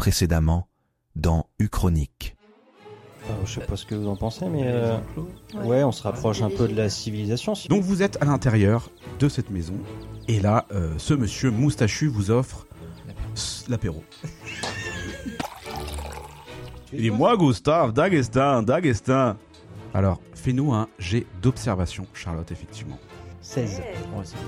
précédemment dans Uchronique. Alors, je sais pas ce que vous en pensez, mais euh, ouais, on se rapproche un peu de la civilisation. si- Donc vous êtes à l'intérieur de cette maison et là, euh, ce monsieur moustachu vous offre l'apéro. Il dit moi Gustave, Dagestin, Dagestin. Alors, fais-nous un jet d'observation, Charlotte, effectivement. 16. Ouais, c'est bien.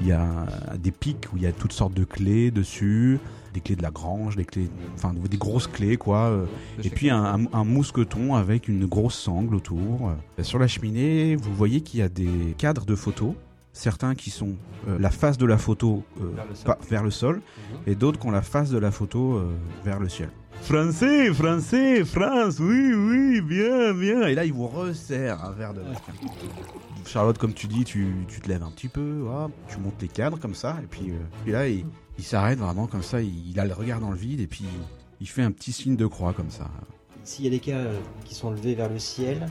Il y a des pics où il y a toutes sortes de clés dessus, des clés de la grange, des clés, enfin des grosses clés quoi. euh, Et puis un, un- un mousqueton avec une grosse sangle autour. Euh, Sur la cheminée, vous voyez qu'il y a des cadres de photos. Certains qui sont euh, la face de la photo Vers le sol. pas- vers le sol et d'autres qui ont la face de la photo vers le ciel. Français, français, France, oui, oui, bien, bien. Et là, il vous resserre un verre de Charlotte, comme tu dis, tu, tu te lèves un petit peu, tu montes les cadres comme ça, et puis, euh, puis là, il, il s'arrête vraiment comme ça, il, il a le regard dans le vide, et puis il fait un petit signe de croix comme ça. S'il y a des cas euh, qui sont levés vers le ciel,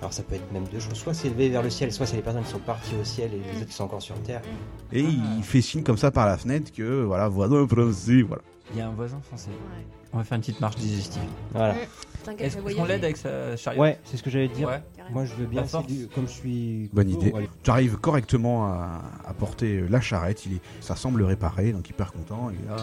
alors ça peut être même deux choses. Soit c'est levé vers le ciel, soit c'est les personnes qui sont parties au ciel et les autres qui sont encore sur terre. Et il fait signe comme ça par la fenêtre que, voilà, voisin français, voilà. Il y a un voisin français. Ouais. On va faire une petite marche digestive. Voilà. T'inquiète, Est-ce qu'on l'aide avec sa chariot Ouais, c'est ce que j'allais dire. Ouais. Moi, je veux bien, de- comme je suis. Bonne idée. Tu arrives correctement à, à porter la charrette, il est, ça semble réparé, donc hyper content, et là,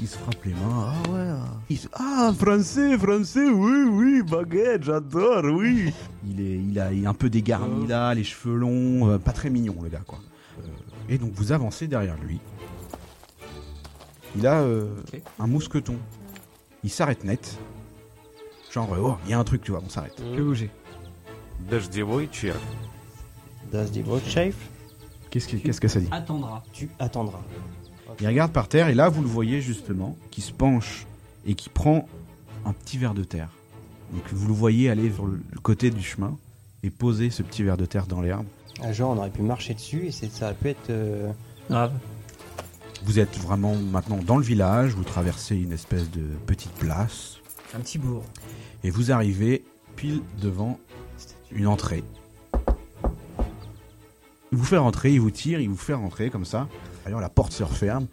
il se frappe les mains, ah ouais, ah. Il se- ah, français, français, oui, oui, baguette, j'adore, oui. Il est, il a, il est un peu dégarni là, les cheveux longs, euh, pas très mignon le gars, quoi. Euh, et donc vous avancez derrière lui. Il a euh, un mousqueton. Il s'arrête net. Genre, oh, il y a un truc, tu vois, on s'arrête. Mm. Que bouger. Qu'est-ce que, qu'est-ce que ça dit Attendra. Tu attendras. Il regarde par terre et là, vous le voyez justement, qui se penche et qui prend un petit verre de terre. Donc vous le voyez aller vers le côté du chemin et poser ce petit verre de terre dans l'herbe. Un genre, on aurait pu marcher dessus et ça a pu être. Euh, Grave. Vous êtes vraiment maintenant dans le village, vous traversez une espèce de petite place un petit bourg. et vous arrivez pile devant une entrée. Il vous fait rentrer, il vous tire, il vous fait rentrer comme ça. D'ailleurs, la porte se referme.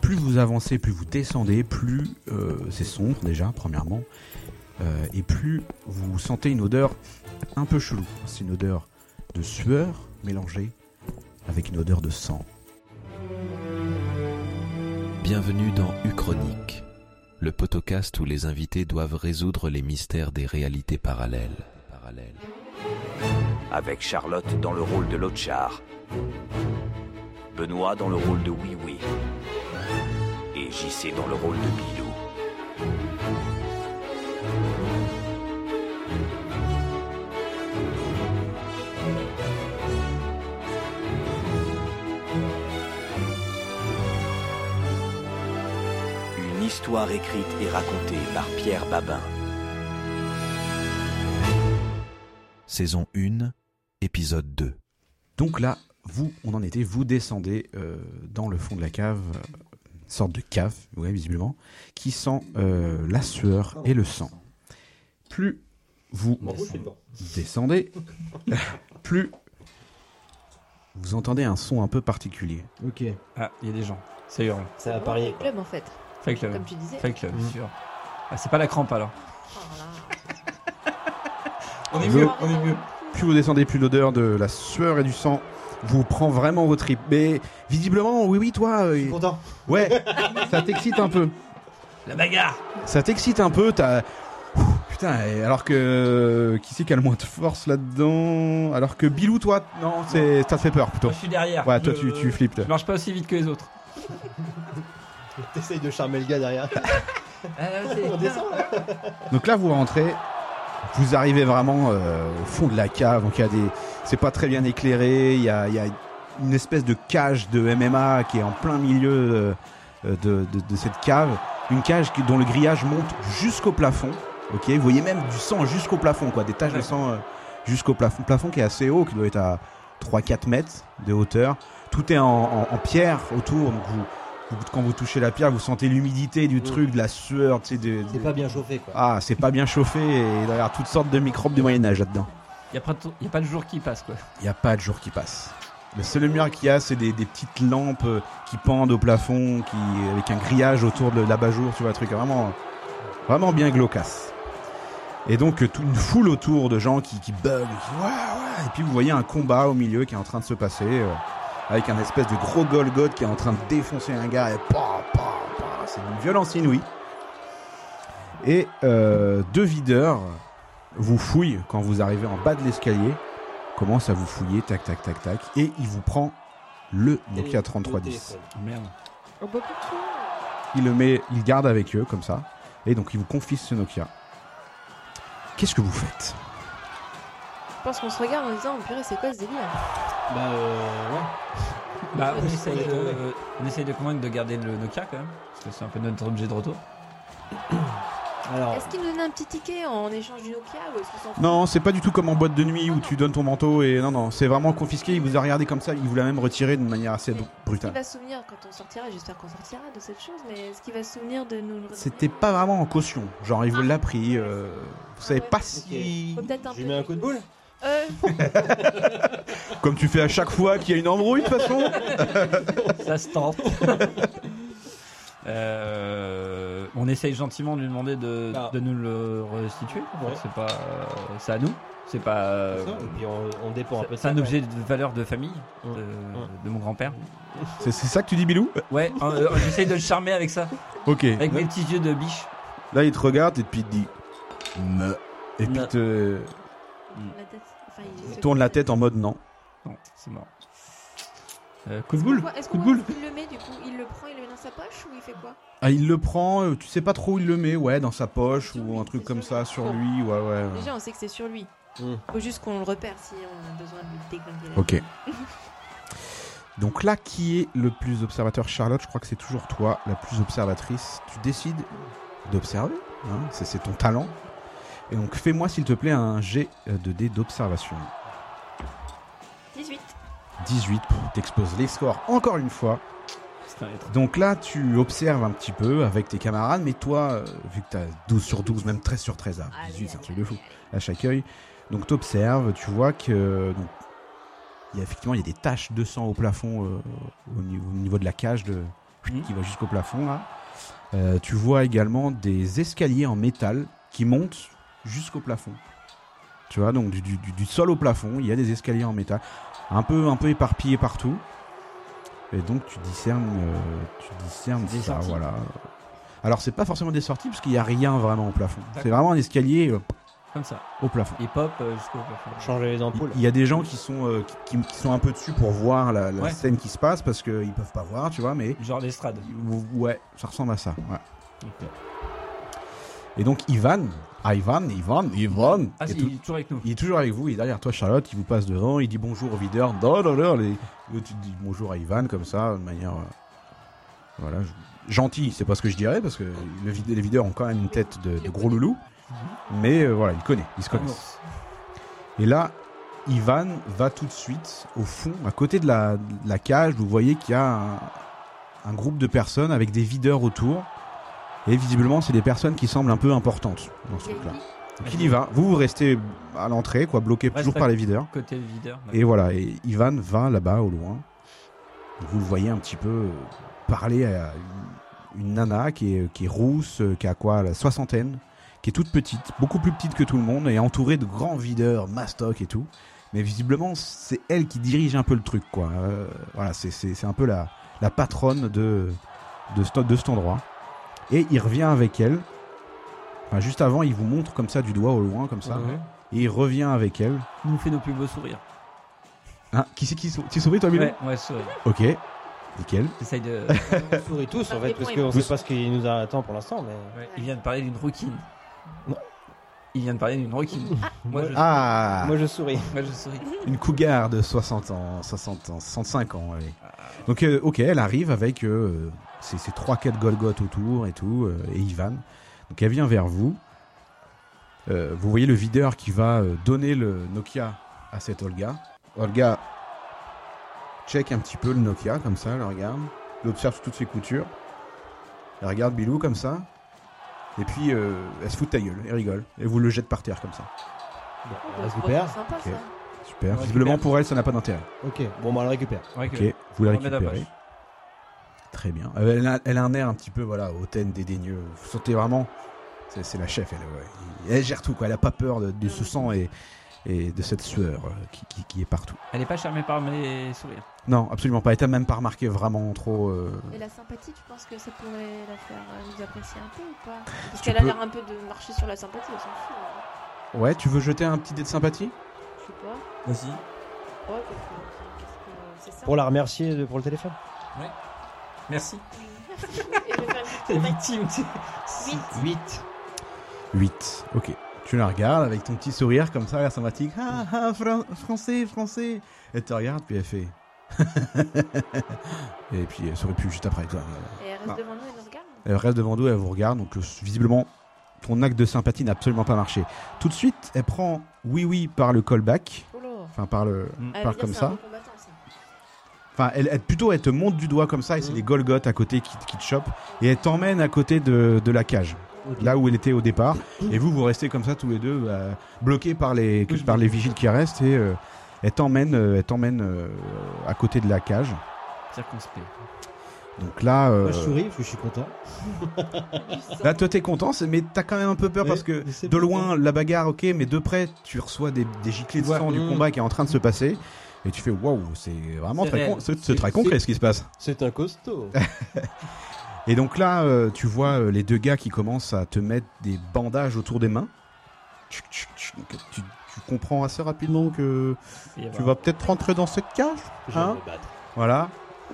Plus vous avancez, plus vous descendez, plus euh, c'est sombre déjà, premièrement. Euh, et plus vous sentez une odeur un peu chelou. C'est une odeur de sueur mélangée avec une odeur de sang. Bienvenue dans Uchronique, le podcast où les invités doivent résoudre les mystères des réalités parallèles. avec Charlotte dans le rôle de Lochar, Benoît dans le rôle de Oui Oui et JC dans le rôle de Bilou. Histoire écrite et racontée par Pierre Babin. Saison 1, épisode 2. Donc là, vous, on en était, vous descendez euh, dans le fond de la cave, euh, une sorte de cave, ouais, visiblement, qui sent euh, la sueur et le sang. Plus vous descendez, plus vous entendez un son un peu particulier. Ok. Ah, il y a des gens. Ça hurle. Ça va Ouais, parier. club en fait, Fake love. comme tu disais. Fake love, sûr. Ah, c'est pas la crampe alors. Oh. On est mieux, on est mieux. Plus vous descendez, plus l'odeur de la sueur et du sang vous prend vraiment vos tripes. Mais visiblement, oui, oui, toi, euh, Content. ouais, ça t'excite un peu. La bagarre Ça t'excite un peu, t'as... Putain, alors que... Qui c'est qui a le moins de force là-dedans? Alors que Bilou, toi, non, c'est... ça te fait peur plutôt. Moi je suis derrière. Ouais, toi, Je- tu, tu flippes. Je marche pas aussi vite que les autres. T'essayes de charmer le gars derrière. On descend là. Donc là, vous rentrez, vous arrivez vraiment euh, au fond de la cave, donc il y a des... C'est pas très bien éclairé, il y a, il y a une espèce de cage de MMA qui est en plein milieu euh, de, de- de cette cave. Une cage qui- dont le grillage monte jusqu'au plafond. Ok, vous voyez même du sang jusqu'au plafond, quoi, des taches de sang euh, jusqu'au plafond. Plafond qui est assez haut, qui doit être à 3-4 mètres de hauteur. Tout est en, en- en pierre autour, donc vous- quand vous touchez la pierre, vous sentez l'humidité du truc, de la sueur, tu sais, de, C'est de- pas bien chauffé quoi. ah, c'est pas bien chauffé et il doit y avoir toutes sortes de microbes du Moyen-Âge là-dedans. Il y, a pas de- y a pas de jour qui passe quoi. Il n'y a pas de jour qui passe. Le seul lumière qu'il y a, c'est des, des petites lampes euh, qui pendent au plafond, qui, avec un grillage autour de l'abat-jour, tu vois, un truc vraiment Vraiment bien glaucasse. Et donc euh, toute une foule autour de gens qui, qui bug, qui, ouais, ouais. et puis vous voyez un combat au milieu qui est en train de se passer, euh, avec un espèce de gros Golgoth qui est en train de défoncer un gars, et pa, pa, pa. c'est une violence inouïe. Et euh, deux videurs vous fouillent quand vous arrivez en bas de l'escalier, commencent à vous fouiller, tac, tac, tac, tac, et il vous prend le Nokia Le 3310. téléphone. Merde. Oh, bah. Il le met, il garde avec eux comme ça, et donc il vous confisque ce Nokia. Qu'est-ce que vous faites? Je pense qu'on se regarde en disant, oh, purée, c'est quoi ce délire? Bah, euh, ouais. Bah, on essaye, de, on essaye de convaincre de garder le Nokia quand même. Parce que c'est un peu notre objet de retour. Alors, Est-ce qu'il nous donne un petit ticket en échange du Nokia ou est-ce qu'on s'en fout Non, c'est pas du tout comme en boîte de nuit où tu donnes ton manteau et non, non, c'est vraiment confisqué. Il vous a regardé comme ça, il vous l'a même retiré de manière assez Mais Est-ce qu'il brutale. va se souvenir quand on sortira J'espère qu'on sortira de cette chose, mais est-ce qu'il va se souvenir de nous le redonner C'était pas vraiment en caution, genre il vous l'a pris. euh, vous savez ouais. pas si. Faut peut-être un je lui peu. mets un coup de boule Comme tu fais à chaque fois qu'il y a une embrouille de toute façon. Ça se tente. Euh, on essaye gentiment de lui demander de, Ah. de nous le restituer. Ouais. C'est pas, euh, c'est à nous. C'est pas. euh, Et puis on, on dépend un peu de c'est ça, un objet de valeur de famille de, Mm. de mon grand-père. C'est c'est ça que tu dis, Bilou? Ouais, euh, euh, j'essaye de le charmer avec ça, Ok. avec mes petits yeux de biche. Là, il te regarde et puis il te dit. Me. Et puis il te la tête. Enfin, il tourne la tête en mode non. Non, c'est mort. Euh, coup de boule. Est-ce Coup qu'on il le met du coup? Il le prend, il le met dans sa poche ou il fait quoi? Ah, il le prend, euh, tu sais pas trop où il le met, ouais, dans sa poche ou lui, un truc comme ça lui. sur lui, ouais, ouais. ouais. Déjà, on sait que c'est sur lui. Mm. Faut juste qu'on le repère si on a besoin de la Ok. Donc là, qui est le plus observateur? Charlotte, je crois que c'est toujours toi, la plus observatrice. Tu décides d'observer, hein, c'est ton talent. Et donc fais-moi s'il te plaît un jet euh, de dés d'observation. 18. 18, t'exposes les scores encore une fois. C'est un être. Donc là, tu observes un petit peu avec tes camarades, mais toi, euh, vu que t'as 12 sur 12, même 13 sur 13, ah, 18, c'est un truc de fou, à chaque œil. Donc tu observes, tu vois que donc, il y a effectivement il y a des taches de sang au plafond euh, au, niveau, au niveau de la cage de, Mhm. qui va jusqu'au plafond là. Euh, tu vois également des escaliers en métal qui montent jusqu'au plafond. Tu vois donc du, du- du- sol au plafond, il y a des escaliers en métal, un peu un peu éparpillés partout. Et donc tu discernes, euh, tu discernes Des ça, sorties. voilà. Alors c'est pas forcément des sorties parce qu'il y a rien vraiment au plafond. C'est vraiment un escalier euh, Comme ça. au plafond. Et pop euh, jusqu'au plafond. Changer les ampoules. Il y a des gens qui sont, euh, qui, qui- qui sont un peu dessus pour voir la, la Ouais. scène qui se passe parce qu'ils peuvent pas voir, tu vois, mais Genre l'estrade. ouais, ça ressemble à ça. ouais. Et donc Ivan, Ivan, Ivan, Ivan, Ah, est il est toujours avec nous. il est toujours avec vous, il est derrière toi Charlotte, il vous passe devant, il dit bonjour au videur, et tu dis bonjour à Ivan comme ça, de manière euh, voilà, gentil, c'est pas ce que je dirais parce que le les videurs ont quand même une tête de, de gros loulou, mais euh, voilà, il connaît, ils se connaissent. Et là, Ivan va tout de suite au fond, à côté de la, de la cage. Vous voyez qu'il y a un, un groupe de personnes avec des videurs autour. Et visiblement, c'est des personnes qui semblent un peu importantes dans ce truc-là. Donc il y va. Vous, vous restez à l'entrée, quoi, bloqué Reste toujours par les videurs. Côté videur. Et voilà. Et Ivan va là-bas au loin. Vous le voyez un petit peu parler à une, nana qui est, qui est rousse, qui a quoi, la soixantaine, qui est toute petite, beaucoup plus petite que tout le monde, et entourée de grands videurs, mastoc et tout. Mais visiblement, c'est elle qui dirige un peu le truc, quoi. Euh, voilà, c'est- c'est c'est un peu la, la patronne de, de, ce- de cet endroit. Et il revient avec elle. Enfin, juste avant, il vous montre comme ça du doigt au loin, comme ça. Et il revient avec elle. Il nous fait nos plus beaux sourires. Ah, qui c'est qui sou- Tu souris, toi, Milo Ouais, ouais, sourire. Ok, nickel. J'essaye de. On sourit tous en fait, parce qu'on sait pas ce qui nous attend pour l'instant, mais. Ouais, il vient de parler d'une rouquine. Non. Il vient de parler d'une rouquine. Moi, je, Ah, Moi je souris. moi, je souris. une cougar de 60 ans, 60 ans, 65 ans. allez. Donc, euh, ok, elle arrive avec euh, ses trois quatre Golgoth autour et tout, euh, et Ivan. Donc, elle vient vers vous. Euh, vous voyez le videur qui va euh, donner le Nokia à cette Olga. Olga check un petit peu le Nokia, comme ça, elle le regarde. Elle observe toutes ses coutures. Elle regarde Bilou comme ça. Et puis, euh, elle se fout de ta gueule, elle rigole. Et vous le jette par terre comme ça. Bon, récupère. sympa ça. Super. Visiblement, pour elle, ça n'a pas d'intérêt. Ok, bon, bah on la récupère. Ok, vous la récupérez. Très bien. Euh, Elle a, elle a un air un petit peu voilà, hautaine, dédaigneux. Vous sentez vraiment. C'est c'est la chef, elle, ouais. Elle gère tout, quoi. Elle a pas peur de, de ce sang et, et de cette sueur euh, qui, qui- qui est partout. Elle est pas charmée par mes sourires. Non, absolument pas. Elle t'a même pas remarqué vraiment trop. euh, Et la sympathie, tu penses que ça pourrait la faire euh, nous apprécier un peu ou pas? Parce Tu qu'elle a l'air un peu de marcher sur la sympathie, elle s'en fout. hein. Ouais, tu veux jeter un petit dé de sympathie? Je sais pas. Vas-y. Ouais, qu'est-ce que- qu'est-ce que- c'est ça? Pour la remercier de- pour le téléphone? Merci. Et je vais faire une petite T'es victime. Huit. 8. 8. Ok. Tu la regardes avec ton petit sourire comme ça, l'air sympathique. Ah, ah, fran- français, français. Elle te regarde, puis elle fait. et puis elle sourit plus juste après. toi. Et elle reste devant nous et nous regarde. Elle reste devant nous, elle vous regarde. Donc euh, visiblement, ton acte de sympathie n'a absolument pas marché. Tout de suite, elle prend oui oui par le callback. Oh. Enfin, par le. Mm. Elle Par comme ça. un bon combattant, ça. Enfin, elle, elle- plutôt, elle te monte du doigt comme ça, et c'est Mhm. les Golgoth à côté qui, qui te chopent, et elle t'emmène à côté de, de la cage, là où elle était au départ. Et vous, vous restez comme ça tous les deux, euh, bloqués par les, par les vigiles qui restent, et euh, elle t'emmène, euh, elle t'emmène euh, à côté de la cage. Circonspect. Donc là, euh, Moi, je souris parce que je suis content. là, toi, t'es content, c'est- mais t'as quand même un peu peur Ouais, parce que de bien. loin, la bagarre, ok, mais de près, tu reçois des, des giclées de Ouais. sang du Mhm. combat qui est en train de se passer. Et tu fais waouh, c'est vraiment très, con- c'est- très concret ce qui se passe. C'est un costaud. Et donc là, euh, tu vois euh, les deux gars qui commencent à te mettre des bandages autour des mains. Tu, tu comprends assez rapidement que tu vas peut-être rentrer dans cette cage. Hein. Voilà.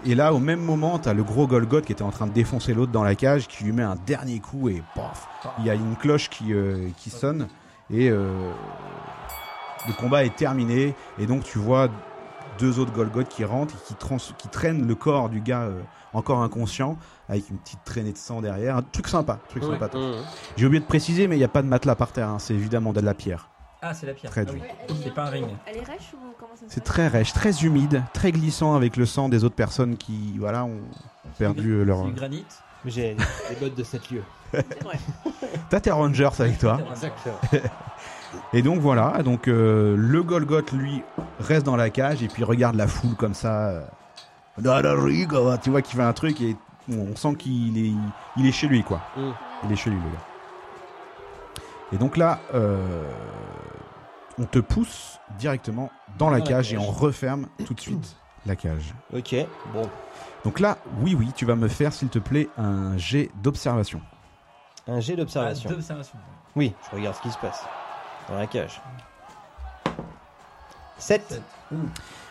Et là, au même moment, t'as le gros Golgoth qui était en train de défoncer l'autre dans la cage, qui lui met un dernier coup et paf, il y a une cloche qui, euh, qui sonne et euh, le combat est terminé. Et donc tu vois deux autres Golgoth qui rentrent et qui, trans- qui traînent le corps du gars euh, encore inconscient avec une petite traînée de sang derrière. Un truc sympa, truc Ouais. sympa. J'ai oublié de préciser, mais il n'y a pas de matelas par terre. hein. C'est évidemment de la pierre. Ah, c'est la pierre. Très Ah oui. C'est pas un ring. Elle est rêche ou comment ça se C'est très rêche, très humide, très glissant avec le sang des autres personnes qui, voilà, ont perdu euh, leur. C'est du granit. J'ai des bottes de 7 lieux. C'est vrai. T'as tes Rangers avec toi. Exactement. Et donc voilà, donc euh, le Golgoth lui reste dans la cage et puis regarde la foule comme ça. euh, tu vois qu'il fait un truc et on sent qu'il est, il est chez lui quoi. Mm. Il est chez lui le gars. Et donc là, euh, on te pousse directement dans la Dans la cage et on referme tout de suite la cage. Ok, bon. Donc là, oui oui, tu vas me faire s'il te plaît un jet d'observation. Un jet Ah, d'observation. d'observation. Oui, je regarde ce qui se passe. Dans la cage. 7.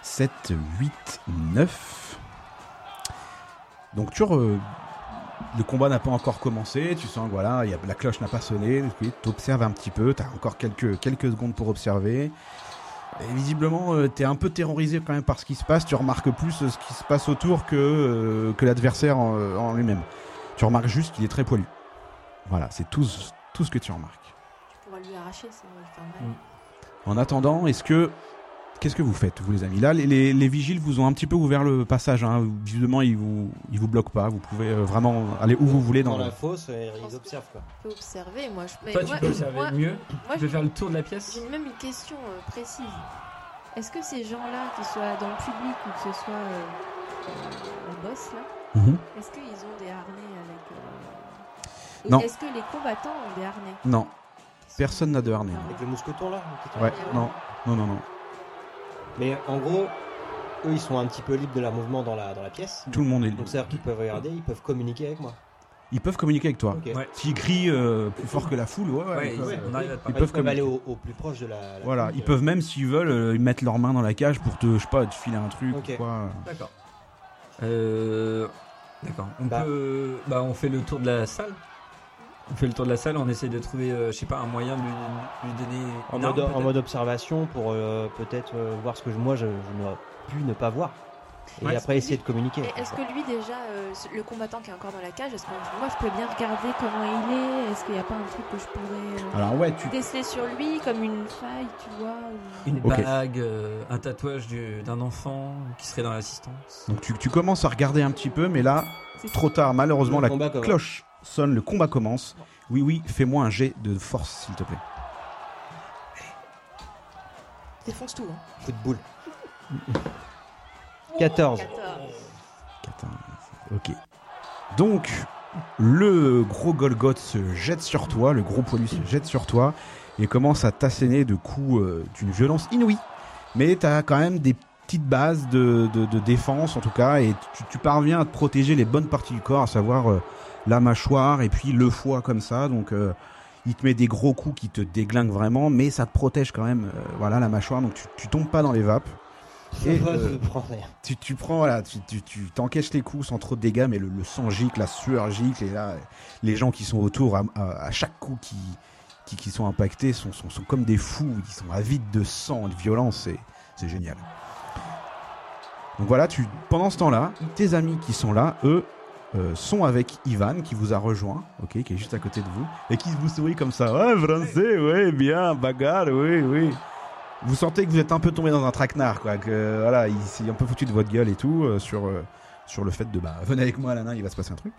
7, 8, 9. Donc tu re- le combat n'a pas encore commencé, tu sens que voilà, il y a, la cloche n'a pas sonné, tu observes un petit peu, tu as encore quelques, quelques secondes pour observer. Et visiblement, tu es un peu terrorisé quand même par ce qui se passe, tu remarques plus euh, ce qui se passe autour que, euh, que l'adversaire en, en lui-même. Tu remarques juste qu'il est très poilu. Voilà, c'est tout, tout ce que tu remarques. Arracher, mal. En attendant, est-ce que qu'est-ce que vous faites, vous les amis? Là, les, les- les vigiles vous ont un petit peu ouvert le passage. Hein. Visiblement, ils vous ils vous bloquent pas. Vous pouvez euh, vraiment aller où vous voulez dans, Dans le- la fosse, euh, ils observent quoi. On peut observer, moi. Je... Toi, moi- tu peux observer moi- mieux. moi, Tu peux faire le tour de la pièce. J'ai même une question euh, précise. Est-ce que ces gens-là, qu'ils soient dans le public ou que ce soit euh, euh, le boss là, Mhm. est-ce qu'ils ont des harnais avec. euh, Non. Est-ce que les combattants ont des harnais? Non, personne n'a de harnais. Avec le mousqueton là Ouais, non, non, non, non. Mais en gros, eux ils sont un petit peu libres de leur mouvement dans la, dans la pièce. Tout le monde est. Donc c'est-à-dire qu'ils peuvent regarder, ils peuvent communiquer avec moi. Ils peuvent communiquer avec toi. Ok. Ouais. S'ils crient euh, plus fort que la foule, ouais, ouais. Ouais, ils peuvent. on arrive à te Ils peuvent ils peuvent aller au, au plus proche de la. la Voilà, ils euh, peuvent même s'ils veulent euh, ils mettre leurs mains dans la cage pour te, je sais pas, te filer un truc Ok. ou quoi. D'accord. Euh, D'accord. On Bah. peut. Bah, on fait le tour de la salle. On fait le tour de la salle. On essaie de trouver, euh, je sais pas, un moyen de lui, lui donner. En mode, en observation pour euh, peut-être euh, voir ce que je- moi je, je n'aurais pu ne pas voir. Et Ouais, après essayer de communiquer. Est-ce que lui déjà, euh, le combattant qui est encore dans la cage, est-ce que moi je peux bien regarder comment il est? Est-ce qu'il n'y a pas un truc que je pourrais euh, Alors ouais, tu déceler sur lui comme une faille, tu vois ou- Une bague, euh, un tatouage du- d'un enfant qui serait dans l'assistance. donc tu, tu commences à regarder un petit peu, mais là, trop tard. Malheureusement, Le la combat cloche sonne, le combat commence. Oui, oui, fais-moi un jet de force, s'il te plaît. Défonce tout. Hein. Coup de boule. 14. 14. 14. Ok. Donc, le gros Golgoth se jette sur toi, le gros poilu se jette sur toi et commence à t'asséner de coups euh, d'une violence inouïe. Mais tu as quand même des petites bases de, de- de défense en tout cas et tu, tu parviens à te protéger les bonnes parties du corps, à savoir euh, la mâchoire et puis le foie comme ça. Donc euh, il te met des gros coups qui te déglinguent vraiment, mais ça te protège quand même. euh, voilà la mâchoire, donc tu, tu tombes pas dans les vapes. Et euh, tu, tu prends voilà, tu, tu, tu t'encaisses les coups sans trop de dégâts, mais le, le sang gicle, la sueur gicle, et là, les gens qui sont autour à, à- à chaque coup qui, qui, qui sont impactés sont, sont, sont comme des fous, ils sont avides de sang, de violence, c'est génial. Donc voilà, tu, pendant ce temps-là, tes amis qui sont là, eux, euh, sont avec Ivan qui vous a rejoint, ok, qui est juste à côté de vous, et qui vous sourit comme ça. Ouais, français, ouais, bien, bagarre, oui, oui. Vous sentez que vous êtes un peu tombé dans un traquenard, quoi. Que voilà, il s'est un peu foutu de votre gueule et tout euh, sur euh, sur le fait de bah venez avec moi, Lana, il va se passer un truc.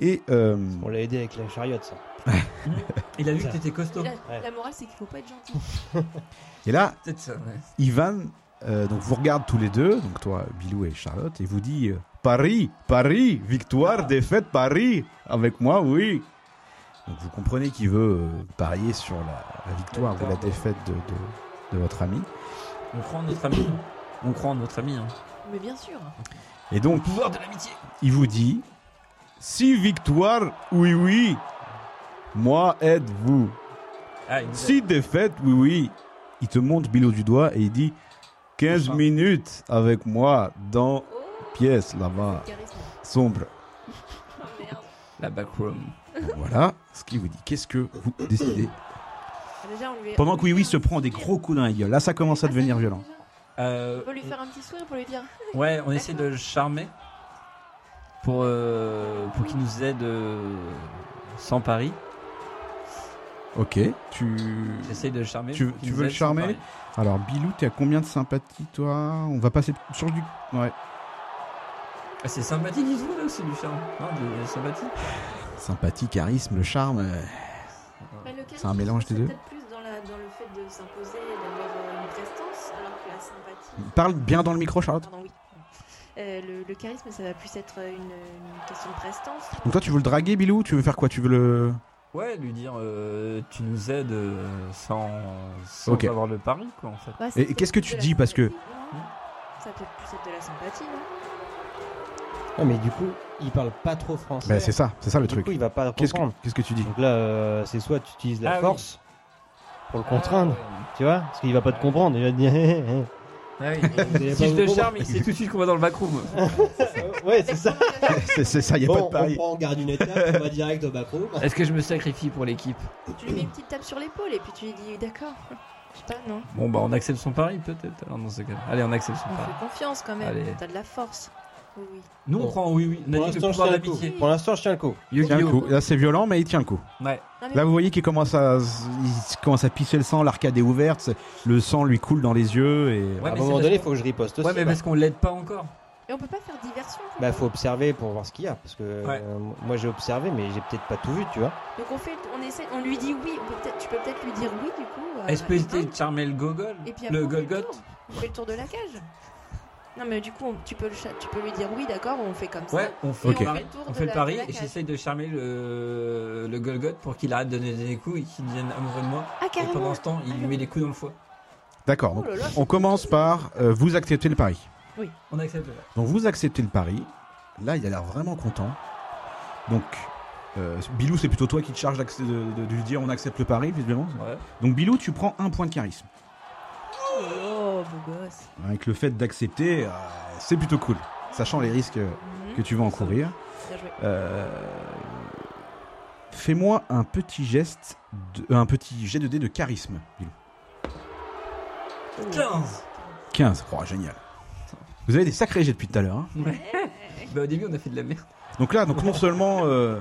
Et euh, On l'a aidé avec la chariote, ça. Il a vu que t'étais costaud. La, Ouais. la morale, c'est qu'il faut pas être gentil. et là, ça, ouais. Ivan euh, donc vous regarde tous les deux, donc toi, Bilou et Charlotte, et vous dit euh, Paris, Paris, victoire, défaite, Paris, avec moi, oui. Donc vous comprenez qu'il veut euh, parier sur la, la victoire ou la défaite de, de, de votre ami. On croit en notre ami. On croit en notre ami. Hein. Mais bien sûr. Et donc Pouvoir de l'amitié. il vous dit Si victoire, oui, oui, moi aide-vous. Ah, il nous a- Si défaite, oui, oui. Il te montre Bilou du doigt et il dit 15 Bonsoir. minutes avec moi dans Oh, pièce là-bas, sombre. Oh merde. La backroom. Voilà ce qu'il vous dit. Qu'est-ce que vous décidez Ah, Déjà, on lui Pendant que Oui Oui se prend des gros coups dans la gueule. Là, ça commence à sourire. devenir Ah, violent. Euh, On peut lui faire un petit sourire pour lui dire ouais, on essaie de le charmer pour, euh, pour qu'il nous aide euh, sans pari. Ok. Tu. J'essaie de le charmer. Tu- pour qu'il tu nous veux le aide sans charmer? pari. Alors, Bilou, t'es à combien de sympathie, toi? On va passer sur du. Ouais. Ah, c'est sympathique, il faut là aussi du charme. Non, de sympathie. Sympathie, charisme, le charme. euh, le un mélange des deux. Peut-être plus dans, la, dans le fait de s'imposer et d'avoir euh, une prestance, alors que la sympathie. Parle bien dans le micro, Charlotte. Pardon, oui. Euh, le, le charisme, ça va plus être une, une question de prestance. Donc, toi, tu veux le draguer, Bilou? Tu veux faire quoi? Tu veux le. Ouais, lui dire euh, tu nous aides euh, sans, sans Ok. avoir le pari, quoi, en fait. Et- qu'est-ce que tu de la dis, parce que- sympathie, non? Ça peut être plus être de la sympathie, non? Ouais, mais du coup, il parle pas trop français. Bah, c'est ça, c'est ça le Du truc. coup, il va pas Qu'est-ce que, comprendre. qu'est-ce que tu dis Donc là, euh, c'est soit tu utilises la Ah oui. force pour le contraindre, Ah, tu vois, parce qu'il va pas te comprendre. Il va te dire. hé, hé, hé. ouais. Vous allez si pas je vous le comprendre. charme, il sait tout de suite qu'on va dans le backroom. Ouais, c'est ça. c'est, c'est ça, il a Bon, pas de pari. on prend, on garde une étape, on va direct au backroom. Est-ce que je me sacrifie pour l'équipe Tu lui mets une petite tape sur l'épaule et puis tu lui dis d'accord. Je sais pas, non Bon, bah, on accepte son pari, peut-être, alors, dans ce cas. Allez, on accepte son On pari. fait confiance quand même. Allez. T'as de la force. Oui, oui. Nous, on prend, oui, oui. On a Pour dit le l'instant, je pouvoir tiens le coup. d'amitié. Pour l'instant, je tiens le coup. Il tient le Yu-Gi-Oh! coup. Là, c'est violent, mais il tient le coup. Ouais. Non, mais Là, vous voyez qu'il commence à, il commence à pisser le sang, l'arcade est ouverte, c'est- le sang lui coule dans les yeux et. Ouais, à un moment donné, il faut que je riposte aussi. Ouais, mais bah. parce qu'on l'aide pas encore. Et on peut pas faire diversion. faut Bah, pas. faut observer pour voir ce qu'il y a, parce que Ouais. euh, moi j'ai observé, mais j'ai peut-être pas tout vu, tu vois. Donc on fait, on essaie, on lui dit oui. On peut peut-être, tu peux peut-être lui dire oui du coup. euh, Est-ce que Ivan. essayer de charmer le gogol Et puis après, Le on fait le Golgoth tour. On fait le tour de la cage. Non mais du coup, on- tu peux le, tu peux lui dire oui, d'accord, on fait comme Ouais, ça. on fait le on pari. fait le tour On fait le pari et j'essaye de charmer le, le Golgoth pour qu'il arrête de donner des coups et qu'il devienne amoureux de moi. Ah Et pendant ce temps, il lui met des coups dans le foie. D'accord. donc, Oh là là, on commence par euh, vous acceptez le pari. On accepte le Donc vous acceptez le pari. Là, il a l'air vraiment content. Donc, euh, Bilou, c'est plutôt toi qui te charge d'acc- de, de- de lui dire on accepte le pari, visiblement. Ouais. Donc Bilou, tu prends un point de charisme. Oh beau gosse. Avec le fait d'accepter, euh, c'est plutôt cool, sachant les risques euh, Mhm. que tu vas encourir. Euh, Fais-moi un petit geste, de- un petit jet de dés de charisme, Bilou. 15 15, oh, génial. Vous avez des sacrés jets depuis tout à l'heure. hein. Bah, au début, on a fait de la merde. Donc là, donc non seulement, euh,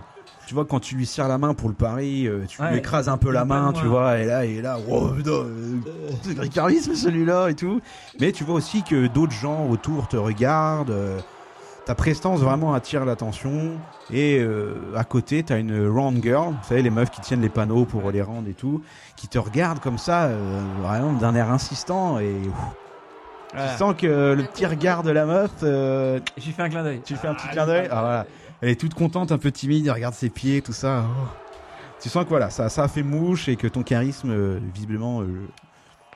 tu vois, quand tu lui serres la main pour le pari, euh, tu lui écrases un peu la main, tu vois, et là, et là, oh putain, euh, charisme celui-là et tout. Mais tu vois aussi que d'autres gens autour te regardent. euh, ta prestance vraiment attire l'attention. Et euh, à côté, t'as une round girl, vous savez, les meufs qui tiennent les panneaux pour les rendre et tout, qui te regardent comme ça, euh, vraiment d'un air insistant. Et ouf, tu sens que le petit regard de la meuf, euh, J'ai fait un clin d'œil. tu fais un petit clin d'œil. Ah, voilà. Elle est toute contente, un peu timide, elle regarde ses pieds, tout ça. Oh. Tu sens que voilà, ça, ça a fait mouche et que ton charisme, euh, visiblement, euh,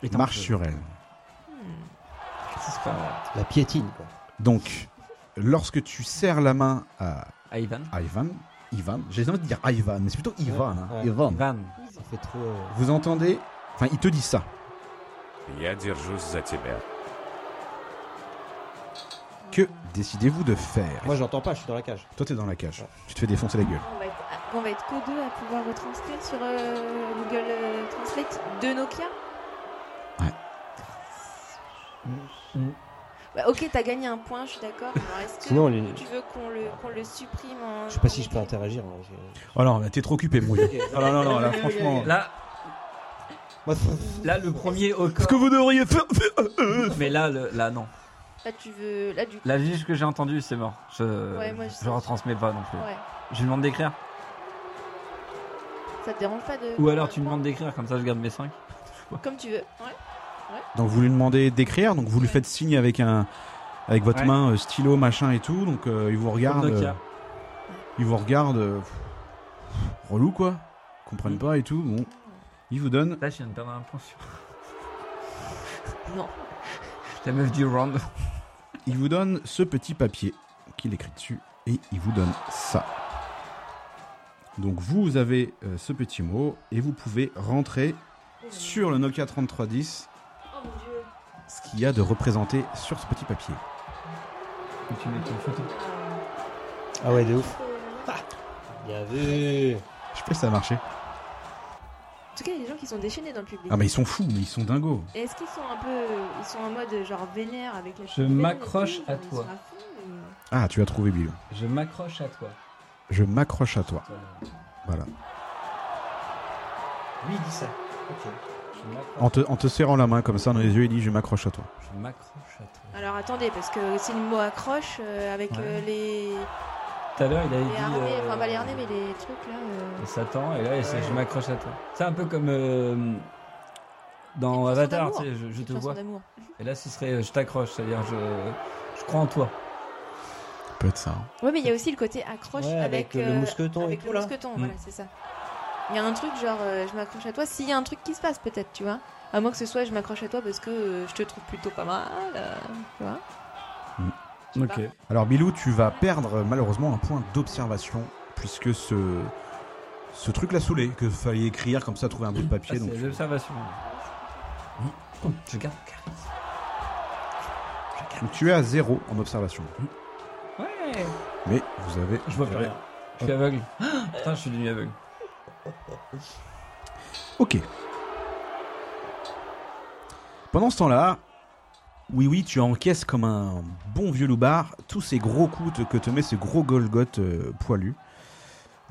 Et marche sur elle. C'est pas La piétine, quoi. Donc, lorsque tu serres la main à Ah, Ivan Ivan, Ivan, j'ai envie de dire Ivan, mais c'est plutôt Ivan. hein, ouais. Ivan. Ivan. Ça fait trop. euh, Vous entendez Enfin, il te dit ça. Я держусь за тебя. Que décidez-vous de faire Moi, j'entends pas, je suis dans la cage. Toi, t'es dans la cage. Tu te fais défoncer la gueule. On va être, on va être que deux à pouvoir retranscrire sur euh, Google euh, Translate de Nokia. Mm. Bah, ok, t'as gagné un point, je suis d'accord. Alors, est-ce que Sinon, les- tu veux qu'on le, qu'on le supprime en. je sais pas si je peux interagir. moi, j'ai- Oh non, là, t'es trop occupé, mouille. Oh non, non, non, là, franchement. Là, le premier au Ce que vous devriez faire. Mais là, le- là, non. Là, tu veux. Là, du coup. Là, juste ce que j'ai entendu, c'est mort. Je, Ouais, moi, je- je retransmets pas non plus. Ouais. Je lui demande d'écrire. Ça te dérange pas de. Ou alors tu me demandes d'écrire, comme ça je garde mes 5. Comme tu veux. Ouais. Donc, vous lui demandez d'écrire, donc vous lui faites signe avec un. Avec votre Ouais. main, euh, stylo, machin et tout, donc euh, il vous regarde. Euh, il vous regarde. euh, relou quoi. Comprennent Mm. pas et tout. Bon. Il vous donne. Là, je viens de perdre un point sur. Non. La meuf du round. Il vous donne ce petit papier qu'il écrit dessus et il vous donne ça. Donc vous avez euh, ce petit mot et vous pouvez rentrer sur le Nokia 3310 Oh mon dieu. ce qu'il y a de représenté sur ce petit papier. Tu mets une photo. Ah ouais, de ouf. Bien vu. Je sais pas si ça a marché. En tout cas, il y a des gens qui sont déchaînés dans le public. Ah mais ils sont fous, mais ils sont dingos. Et Est-ce qu'ils sont un peu. Ils sont en mode genre vénère avec la Je m'accroche à toi. fond, ou- Ah, tu as trouvé Bilou. Je m'accroche à toi. Je m'accroche à toi. Voilà. Lui, il dit ça. Ok. En te, en te serrant la main comme ça dans les yeux, il dit je m'accroche à toi. Je m'accroche à toi. Alors attendez, parce que c'est le mot accroche euh, avec Ouais. euh, les, Tout à l'heure, il avait les dit. harnais, euh, enfin pas les harnais, mais les trucs là. euh, Satan, et là, Ouais. je m'accroche à toi. C'est un peu comme euh, dans Avatar, d'amour. tu sais, je, te vois. Et là, ce serait euh, je t'accroche, c'est-à-dire je, je crois en toi. Peut être ça. hein. Ouais, mais il y a aussi le côté accroche Ouais, avec, avec, le mousqueton et avec tout, le là. mousqueton, voilà, c'est ça. Il y a un truc genre euh, je m'accroche à toi. S'il y a un truc qui se passe, peut-être, tu vois. À moins que ce soit je m'accroche à toi parce que euh, je te trouve plutôt pas mal, euh, tu vois. Je sais Ok. pas. Alors Bilou, tu vas perdre malheureusement un point d'observation puisque ce ce truc l'a saoulé que fallait écrire comme ça trouver un bout de Ah, papier donc c'est l'observation. Je garde. Donc tu es à zéro en observation. Ouais. Mais vous avez. Je vois plus rien. Je suis aveugle. Putain, je suis devenu aveugle. Ok. Pendant ce temps-là, oui, oui, tu encaisses comme un bon vieux loupard tous ces gros coups que te met ce gros Golgoth euh, poilu.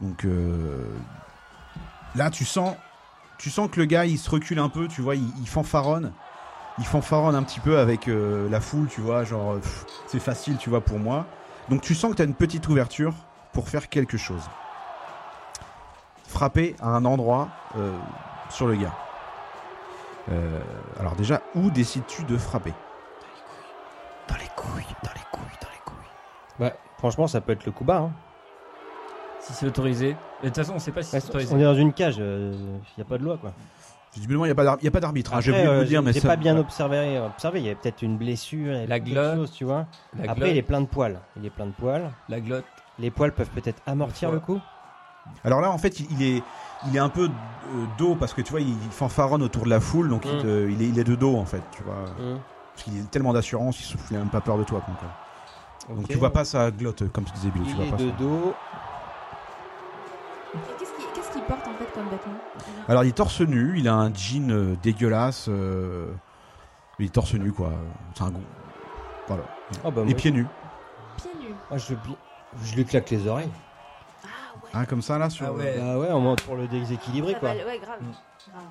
Donc euh, là, tu sens, tu sens que le gars, il se recule un peu, tu vois, il, fanfaronne. Il fanfaronne un petit peu avec euh, la foule, tu vois, genre, euh, c'est facile, tu vois, pour moi. Donc tu sens que tu as une petite ouverture pour faire quelque chose. Frapper à un endroit sur le gars. Alors déjà, où décides-tu de frapper? Franchement, ça peut être le coup bas. Hein. Si c'est autorisé. Mais de toute façon, on sait pas si c'est on autorisé. est dans une cage, il n'y a pas de loi quoi. Visiblement, il n'y a pas d'ar- il y a pas d'arbitre. hein, J'ai Après, oublié de euh, vous dire, mais ça- pas bien observé. observé. Il y a peut-être une blessure, il y a La glotte. chose, tu vois. La Après, il est plein de poils. Il est plein de poils. la glotte. Les poils peuvent peut-être amortir Le coup. Alors là, en fait, il, est, il est un peu euh, dos parce que tu vois, il fanfaronne autour de la foule, donc il, Mm. te- il est, il est de dos en fait, tu vois. Parce qu'il a tellement d'assurance, il, se- il a même pas peur de toi. quoi, Donc tu vois pas sa glotte, comme tu disais, Bill. Tu Il vois est pas de ça. dos. Qu'est-ce qu'il porte en fait comme vêtement Alors il est torse nu, il a un jean euh, dégueulasse. euh, il est torse nu quoi. C'est un gros. Voilà. Oh, bah, Et moi, pieds nus. Pieds nus. moi, je, je lui claque les oreilles. Ah ouais. Ah, comme ça là sur. Ah ouais. Bah ouais, on monte pour le déséquilibrer Ça quoi. va- ouais, grave. Mm. grave.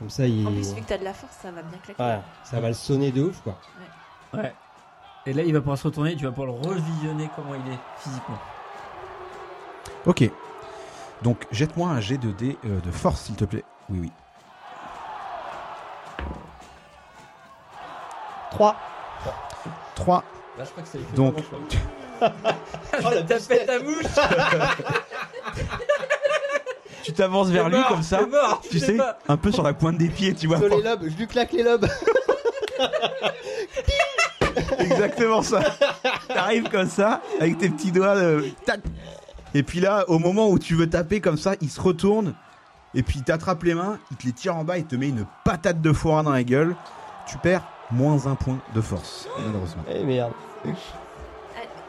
Comme ça, il. En plus, vu que t'as de la force, ça va bien claquer. Ouais, ça va le sonner de ouf quoi. Ouais. Et là, il va pouvoir se retourner, tu vas pouvoir le revisionner comment il est physiquement. Ok. Donc jette-moi un jet de dés euh, de force s'il te plaît. Oui oui. 3. 3. Là, je crois que c'est Donc- Oh, la T'as fait ta mouche Tu t'avances vers lui mort, comme ça, mort, tu sais, mort. un peu sur la pointe des pieds, tu vois. Sur les lobes, je lui claque les lobes. Exactement ça. T'arrives comme ça, avec tes petits doigts, euh, tac. Et puis là, au moment où tu veux taper comme ça, il se retourne, et puis il t'attrape les mains, il te les tire en bas, il te met une patate de forain dans la gueule. Tu perds moins un point de force, malheureusement. Eh merde.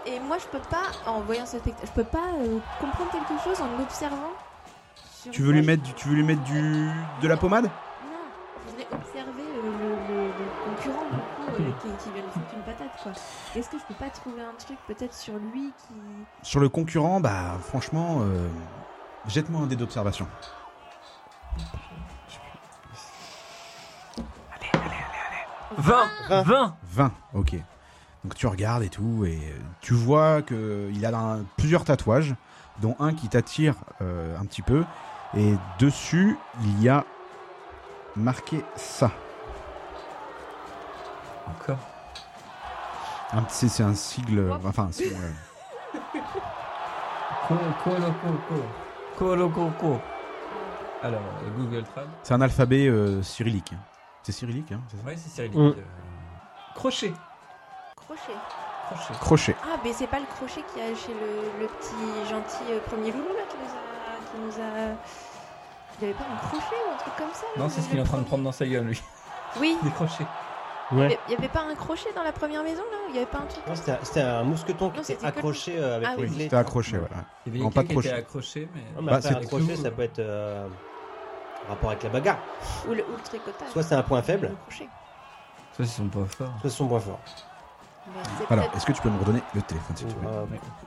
Et moi, je peux pas, en voyant ce spectacle, je peux pas euh, comprendre quelque chose en l'observant. sur Tu veux lui mettre, du, tu veux lui mettre du, de la pommade? Non, je voudrais observer qui, qui vient de foutre une patate quoi. Est-ce que je peux pas trouver un truc peut-être sur lui qui. Sur le concurrent, bah franchement, euh, jette-moi un dé d'observation. 20 20. 20 20, ok. Donc tu regardes et tout, et euh, tu vois que il a un- plusieurs tatouages, dont un qui t'attire euh, un petit peu, et dessus il y a marqué ça. Encore Un petit- C'est un sigle, enfin, c'est, euh. Alors, euh, Google Trad. c'est un alphabet euh, cyrillique. C'est cyrillique, hein, c'est ça? Ouais, c'est cyrillique. Mm. euh. Crochet. Crochet. Crochet. Crochet. Ah, mais c'est pas le crochet qu'il y a chez le, le petit gentil euh, premier loulou là qui nous a. Qui nous a... Il avait pas un crochet ou un truc comme ça Non, c'est ce qu'il est en train de prendre dans sa gueule, lui. Oui, Des crochets. Ouais. il y avait pas un crochet dans la première maison là Il y avait pas un truc Non, c'était un- c'était un mousqueton qui Non, était que- accroché euh, avec Ah les oui. C'était accroché, ouais. Il y avait Non, pas de crochet. était accroché, mais. Non, mais Bah, après, c'est un tout. crochet, ça peut être euh, rapport avec la bagarre. Ou le, ou le tricotage. Soit c'est un point faible. Ça, ils sont pas forts. soit c'est son point fort. C'est Alors, peut-être- est-ce que tu peux me redonner le téléphone s'il te plaît Euh,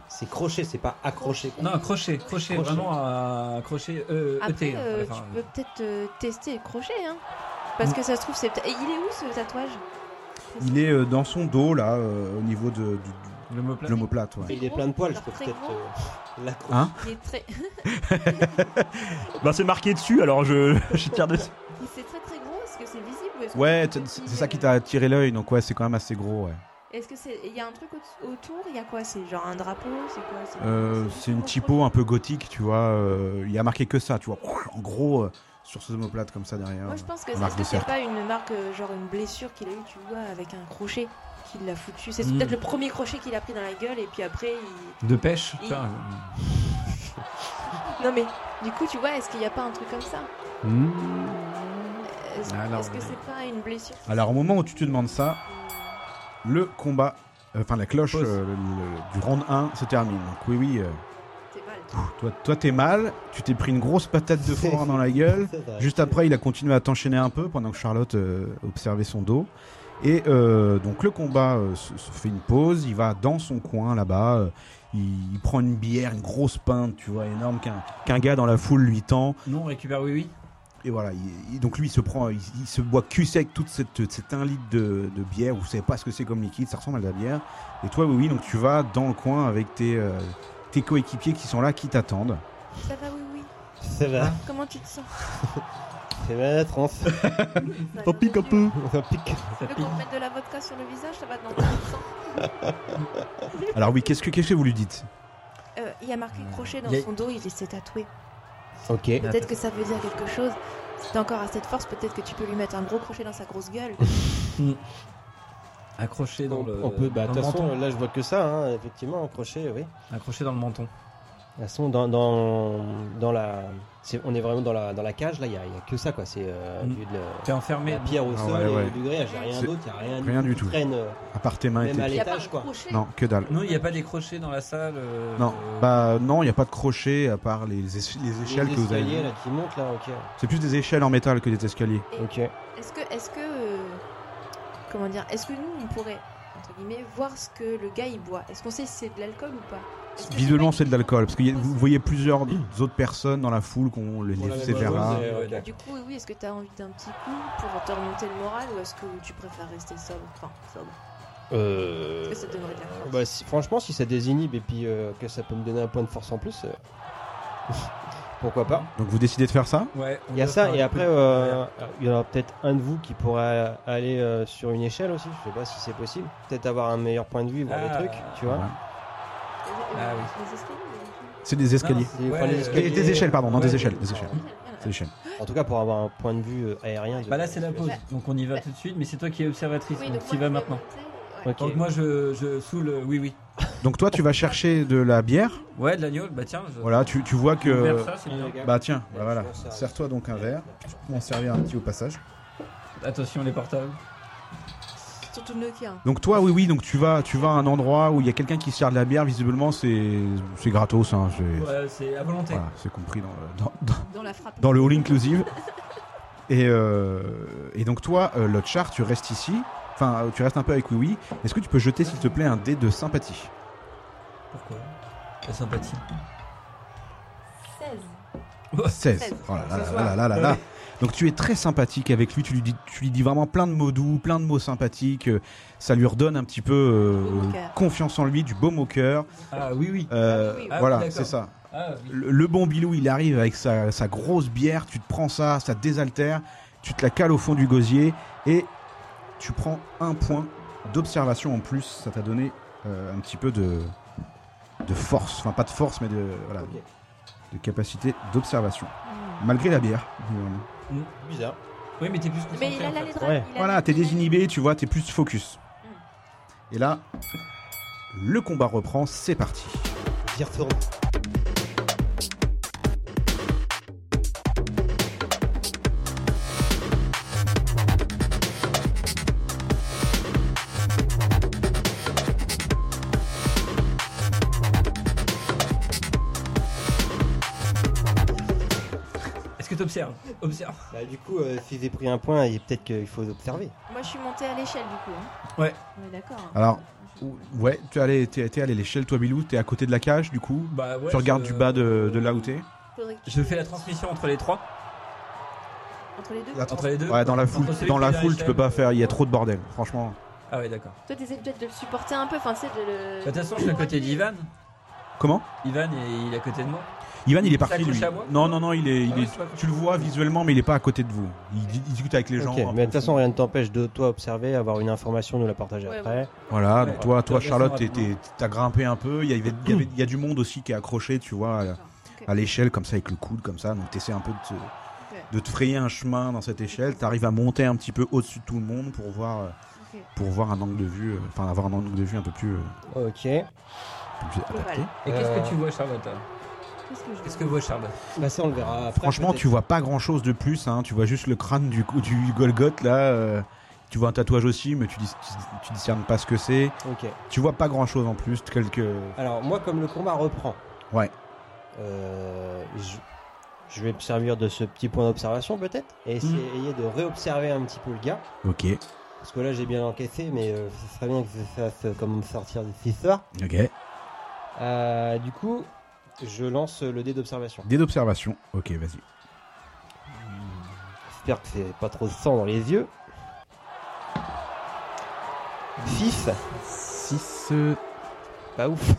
c'est crochet, c'est pas accroché. Non, crochet. Crochet, Crochet. vraiment un crochet euh, Après, ET. hein, euh, enfin, tu peux peut-être euh, tester le crochet, hein. Parce que ça se trouve, c'est peut-être. Et il est où ce tatouage? Il est euh, dans son dos, là, euh, au niveau de, du, du- L'homoplate. ouais. Il est plein de poils, je peux très peut-être gros. euh, l'accrocher. Hein? Il est très. Bah c'est marqué dessus, alors je, je tire dessus. C'est très très gros. Est-ce que c'est visible ou est-ce que Ouais, c'est t- petit, c'est ça qui euh, t'a attiré l'œil, donc ouais, c'est quand même assez gros, ouais. Est-ce que c'est. Il y a un truc au- autour Il y a quoi? C'est genre un drapeau C'est quoi? C'est Euh, c'est une un typo un peu gothique, tu vois. euh, il y a marqué que ça, tu vois. En gros, euh, sur ce omoplate comme ça derrière. Moi je pense que en c'est pas une marque, euh, genre une blessure qu'il a eu, tu vois, avec un crochet qu'il l'a foutu. C'est Mm. peut-être le premier crochet qu'il a pris dans la gueule et puis après il. De pêche. Il- tiens, Non mais du coup tu vois, est-ce qu'il n'y a pas un truc comme ça? Est-ce Alors, est-ce que c'est pas une blessure? Alors, au moment où tu te demandes ça, le combat, euh, enfin la cloche euh, le- le- du round 1 se termine. Donc, oui, oui, euh. Toi, toi t'es mal, tu t'es pris une grosse patate de forain dans la gueule. Juste après, il a continué à t'enchaîner un peu pendant que Charlotte euh, observait son dos. Et euh, donc le combat euh, se, se fait une pause, il va dans son coin là-bas, euh, il, il prend une bière, une grosse pinte, tu vois, énorme, qu'un qu'un gars dans la foule lui tend. Non, on récupère oui, oui. Et voilà, il- il- donc lui il se prend, il, il se boit cul sec toute cette, cette 1 litre de, de bière, vous savez pas ce que c'est comme liquide, ça ressemble à de la bière. Et toi, oui, oui, donc tu vas dans le coin avec tes, euh, tes coéquipiers qui sont là, qui t'attendent. Ça va oui oui. Ça va, Comment tu te sens? C'est mal la transe. Ça Ça va, pique un peu. Ça pique. Ça pique. qu'on te mette de la vodka sur le visage, ça va dans sens. Alors oui, qu'est-ce que, qu'est-ce que vous lui dites? Euh, Il y a marqué crochet dans Il y a- son dos, il s'est tatoué. Ok. Peut-être que ça veut dire quelque chose. Si t'as encore assez de force, peut-être que tu peux lui mettre un gros crochet dans sa grosse gueule. Accroché dans On, le. on peut, bah, de dans toute le façon, menton. là je vois que ça, hein, effectivement, un crochet, oui. Accroché dans le menton. De toute façon, dans, dans, dans la. on est vraiment dans la, dans la cage, là, il n'y a, il y a que ça, quoi. C'est euh, Mm. T'es enfermé. la pierre au Ah sol ouais, et ouais. du grillage. Il n'y a rien d'autre, il n'y a rien, rien du qui tout. traîne, euh, À part tes mains et tes crochet. Non, que dalle. Non, il n'y a pas des crochets dans la salle. euh, Non, euh, bah non, il n'y a pas de crochet à part les, es- les les échelles que vous avez. là, qui montent, là, ok. C'est plus des échelles en métal que des escaliers. Et Ok. Est-ce que, est-ce que, euh, comment dire, est-ce que nous on pourrait entre guillemets voir ce que le gars il boit? Est-ce qu'on sait si c'est de l'alcool ou pas? Visuellement, c'est de l'alcool parce que y a- vous voyez plusieurs autres personnes dans la foule qui ont les, la chose, et- Ouais. Du coup, oui, est-ce que tu as envie d'un petit coup pour te remonter le moral ou est-ce que tu préfères rester sobre? Enfin, sobre. Euh, Est-ce que ça te donnerait de la force bah, si- franchement, si ça désinhibe et puis euh, que ça peut me donner un point de force en plus, euh, pourquoi pas Donc vous décidez de faire ça Ouais. Il y a ça, et après, euh, il y en aura peut-être un de vous qui pourra aller euh, sur une échelle aussi. Je sais pas si c'est possible. Peut-être avoir un meilleur point de vue, voir Ah. les trucs, tu vois. Ouais. Ah oui. C'est des escaliers. C'est- Ouais, enfin, les euh, Des, escaliers- des échelles, pardon, non, des échelles, des échelles. des. En tout cas, pour avoir un point de vue euh, aérien. de- Bah là c'est la pause, donc on y va tout de suite, mais c'est toi qui es observatrice, Oui, donc donc tu y moi, vas je vais maintenant. monter, ouais. Ok. Donc moi je, je sous le oui oui. Donc toi, tu vas chercher de la bière. Ouais de l'agneau, bah tiens. Je... Voilà, tu, tu vois que. ça. Bah tiens, bah voilà. Sers-toi donc un verre. Tu peux m'en servir un petit au passage. Attention les portables. Surtout le Nokia. Donc toi, oui, oui, donc tu vas, tu vas à un endroit où il y a quelqu'un qui sert de la bière. Visiblement, c'est, c'est gratos. Hein, c'est, Ouais c'est à volonté. voilà, c'est compris dans le, dans, dans- Dans la frappe. dans le all inclusive. Et, euh, et donc toi, euh, Lotchar, tu restes ici. Enfin, euh, tu restes un peu avec Oui Oui. Est-ce que tu peux jeter, s'il te plaît, un dé de sympathie? Pourquoi? La sympathie. 16. 16. Seize. Oh là là là là là là là. Donc tu es très sympathique avec lui, tu lui dis, tu lui dis vraiment plein de mots doux, plein de mots sympathiques. euh, Ça lui redonne un petit peu euh, cœur. confiance en lui, du baume au cœur. Ah oui oui. Euh, Ah oui, oui. Ah oui, voilà, c'est ça. Ah oui. Le, le bon Bilou, il arrive avec sa, sa grosse bière, tu te prends ça, ça te désaltère, tu te la cales au fond du gosier et tu prends un point d'observation en plus. Ça t'a donné euh, un petit peu de, de force, enfin pas de force, mais de, voilà, de capacité d'observation. Hmm. Malgré la bière. évidemment. Bizarre. Oui mais t'es plus concentré. Mais il a en la fait. lettre. Ouais. il a Voilà, t'es désinhibé, tu vois, t'es plus focus. Et là, le combat reprend, c'est parti. J'y retourne. T'observes Observe. Bah, du coup, euh, si j'ai pris un point, il peut-être qu'il faut observer. Moi, je suis montée à l'échelle du coup. hein. Ouais. On est d'accord. hein. Alors, Ouais, tu es allé, t'es, t'es allé à l'échelle, toi Bilou, t'es à côté de la cage du coup. Bah ouais. tu regardes je- du bas de, de là où t'es. Faudrait que tu- Je fais la transmission entre les trois. Entre les deux La Entre les deux. Ouais, dans la foule, Entre celui dans qui la à foule, tu peux pas faire. Il y a trop de bordel, franchement. Ah ouais, d'accord. Toi, t'essaies peut-être de le supporter un peu, enfin, sais, de le. Bah, De toute façon, je suis à côté d'Ivan. Comment? Ivan, et il est à côté de moi. Ivan, il est parti lui. Non, non, non, il est, il Ah est- tu le vois visuellement, mais il est pas à côté de vous. Il, di- il discute avec les gens. Mais de toute façon, rien ne t'empêche de toi observer, avoir une information, nous la partager Ouais, après. Voilà, Ouais. donc toi, toi Charlotte, t'as grimpé un peu. Il y avait, il y avait- il y a du monde aussi qui est accroché, tu vois, à, l'échelle comme ça avec le coude comme ça. Donc t'essaies un peu de te, de te frayer un chemin dans cette échelle. T'arrives à monter un petit peu au-dessus de tout le monde pour voir, euh, pour voir un angle de vue, euh, enfin avoir un angle de vue un peu plus, euh, Ok. un peu plus adapté. Et qu'est-ce que tu vois, Charlotte Qu'est-ce que voit Charlotte Bah ça, on le verra après. Franchement, tu vois pas grand chose de plus. Hein. Tu vois juste le crâne du, du Golgoth là. euh, tu vois un tatouage aussi, mais tu, dis, tu, tu discernes pas ce que c'est. Ok. Tu vois pas grand chose en plus. Quelques. Alors, moi, comme le combat reprend, Ouais. euh, je, je vais me servir de ce petit point d'observation peut-être et essayer de réobserver un petit peu le gars. Ok. Parce que là, j'ai bien encaissé, mais euh, ce serait bien que je fasse euh, comment me sortir d'ici ça. Ok. Euh, du coup, je lance le dé d'observation. Dé d'observation. Ok, vas-y. J'espère que c'est pas trop de sang dans les yeux. 6. 6. Pas ouf.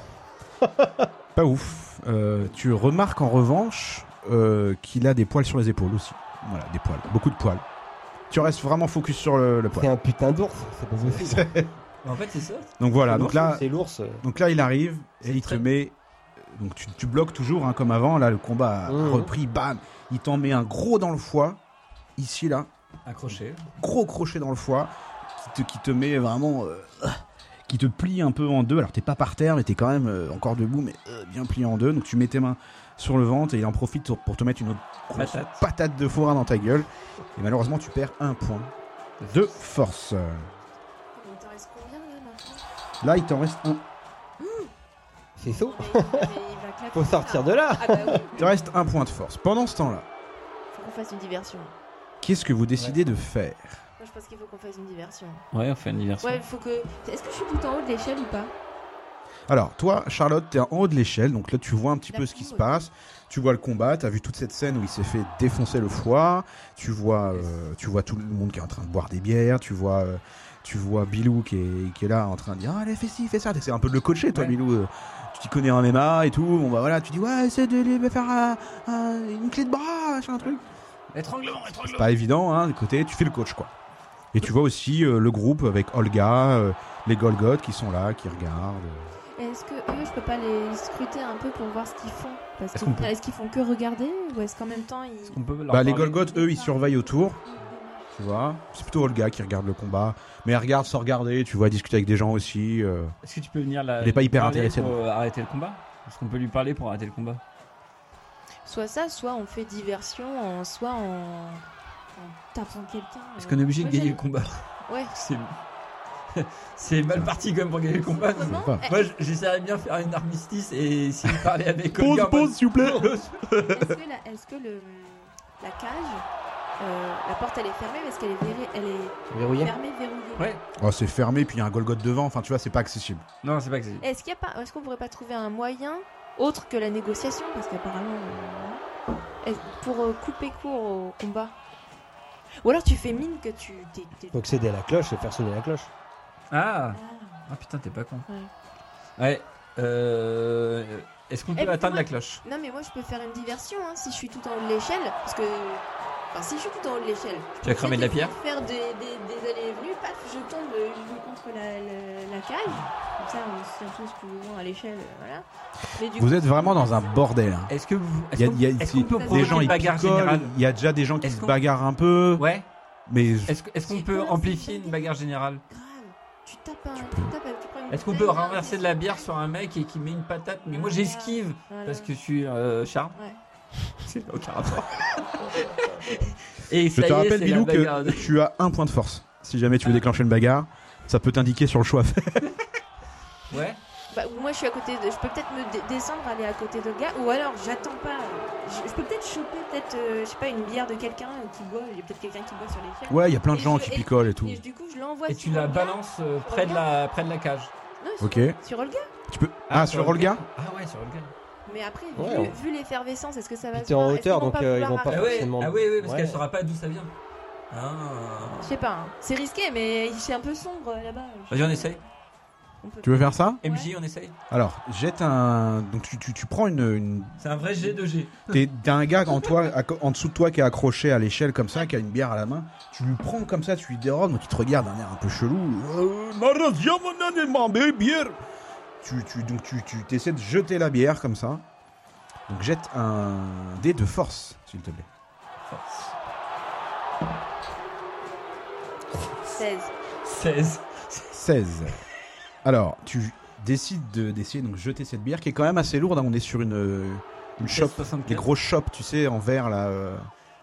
Pas ouf. Euh, tu remarques en revanche euh, qu'il a des poils sur les épaules aussi. Voilà, des poils. Beaucoup de poils. Tu restes vraiment focus sur le, le C'est poil. un putain d'ours. C'est pas possible. En fait, c'est ça. Donc voilà, C'est donc l'ours, là, c'est l'ours. donc là il arrive et il te met. Donc tu, tu bloques toujours hein, comme avant. Là le combat a Mhm. repris. Bam. Il t'en met un gros dans le foie. Ici là. Accroché. gros crochet dans le foie qui te, qui te met vraiment euh, qui te plie un peu en deux alors t'es pas par terre mais t'es quand même euh, encore debout mais euh, bien plié en deux donc tu mets tes mains sur le ventre et il en profite pour, pour te mettre une autre grosse Patate. patate de forain dans ta gueule et malheureusement tu perds un point de force Il t'en reste combien là maintenant? Là il t'en reste un C'est saut. Claquer, Faut sortir de là. Ah bah oui, il te reste un point de force pendant ce temps là faut qu'on fasse une diversion. qu'est-ce que vous décidez de faire Moi, je pense qu'il faut qu'on fasse une diversion. Ouais, on fait une diversion. Ouais, il faut que. Est-ce que je suis tout en haut de l'échelle ou pas? Alors, toi, Charlotte, t'es en haut de l'échelle, donc là, tu vois un petit peu ce qui se passe. Tu vois le combat, t'as vu toute cette scène où il s'est fait défoncer le foie. Tu vois, euh, tu vois tout le monde qui est en train de boire des bières. Tu vois, euh, tu vois Bilou qui est, qui est là en train de dire, allez, fais ci, fais ça. C'est un peu de le coacher, toi, Ouais. Bilou. Euh, Tu t'y connais en MMA et tout. Bon, bah voilà, tu dis, ouais, essaie de lui faire un- un- une clé de bras, un truc. Étranglement, C'est étranglement. pas évident, hein, de côté, tu fais le coach, quoi. Et tu vois aussi euh, le groupe avec Olga, euh, les Golgoth qui sont là, qui regardent. Est-ce que eux, je peux pas les scruter un peu pour voir ce qu'ils font? Parce Est-ce que qu'on peut est-ce qu'ils font que regarder ou est-ce qu'en même temps ils. Est-ce qu'on peut leur Bah, les Golgoth, eux, ils surveillent autour. Tu vois, c'est plutôt Olga qui regarde le combat, mais elle regarde sans regarder. Tu vois, discuter avec des gens aussi. euh. Est-ce que tu peux venir là Il est pas hyper parler intéressé, pour euh, arrêter le combat? Est-ce qu'on peut lui parler pour arrêter le combat? Soit ça, soit on fait diversion, en- soit en, en tapant quelqu'un. Est-ce euh. qu'on est obligé de Moi, gagner le combat Ouais. C'est c'est mal parti quand même pour gagner le combat. Comment pas. Eh, Moi, j'essaierais bien de faire une armistice et s'il parlait avec Pause, Olga en pause, mode- s'il vous plaît. Est-ce que, la, est-ce que le, la cage, euh, la porte elle est fermée, mais est-ce qu'elle est, verrée- elle est Verrouillé fermée, verrouillée Ouais. Oh, c'est fermé, puis il y a un Golgoth devant. Enfin, tu vois, c'est pas accessible. Non, c'est pas c'est. Est-ce qu'il y a pas, est-ce qu'on pourrait pas trouver un moyen autre que la négociation, parce qu'apparemment, euh, pour euh, couper court au combat. Ou alors tu fais mine que tu t'es, t'es- Faut accéder à la cloche et faire sonner la cloche. Ah Ah. Ah putain, t'es pas con. Ouais. Ouais. Euh... Est-ce qu'on peut Eh, atteindre moi- la cloche? Non mais moi je peux faire une diversion hein, si je suis tout en haut de l'échelle, parce que, enfin si je suis tout en haut de l'échelle. je Tu vas peux cramer de la pierre Faire des, des, des allées et venues, paf, je tombe, je vais contre la, la, la cage. Comme ça on se tient tous plus ou moins à l'échelle, euh, voilà. Mais du Vous coup, êtes vraiment dans un bordel. hein. Est-ce que vous. Il y a, Est-ce qu'on peut des gens, une ils bagarre picolent. générale Il y a déjà des gens qui Est-ce se qu'on- bagarrent un peu. Ouais. Mais Est-ce qu'on peut amplifier une bagarre générale tu tapes un, tu, peux. tapes, tu prends une Est-ce qu'on peut renverser de la bière sur un mec et qui met une patate Mais moi j'esquive Voilà. parce que je suis euh, charme. Ouais. C'est aucun rapport. Et je ça te y est, rappelle, c'est Bilou, la bagarre. que tu as un point de force. Si jamais tu veux déclencher une bagarre, ça peut t'indiquer sur le choix à faire. Ouais. Bah, ou moi je suis à côté de. Je peux peut-être me dé- descendre, aller à côté de gars, ou alors j'attends pas. Je, je peux peut-être choper, peut-être, euh, je sais pas, une bière de quelqu'un qui boit. Il y a peut-être quelqu'un qui boit sur l'échelle. Ouais, il y a plein de Et gens je- qui et- picolent et tout. Et du coup, je l'envoie Et sur tu la Olga. balances euh, près de la près de la cage. Non, sur, Ok. sur Olga. Tu peux. Ah, sur Olga Ah ouais, sur Olga. Mais après, Ouais, vu, on- vu l'effervescence, est-ce que ça va se t'es en hauteur, donc, pas euh, ils vont pas Ah forcément. ah oui, oui, parce Ouais. qu'elle saura pas d'où ça vient. Ah. Je sais pas, hein. c'est risqué, mais c'est un peu sombre euh, là-bas. Vas-y, on essaye. on peut- Tu veux faire ça MJ, on essaye. Alors, jette un. Donc, tu, tu, tu prends une. une... C'est un vrai G de G. T'es- T'as un gars en, toi, en dessous de toi qui est accroché à l'échelle comme ça, qui a une bière à la main. Tu lui prends comme ça, tu lui dérodes, donc il te regarde d'un air un peu chelou. Tu, tu, Donc tu, tu essaies de jeter la bière comme ça. Donc jette un dé de force, s'il te plaît. 16. 16. 16. Alors, tu décides de- d'essayer de jeter cette bière qui est quand même assez lourde. hein. On est sur une, une shop, 64. les grosses shops, tu sais, en verre là. euh.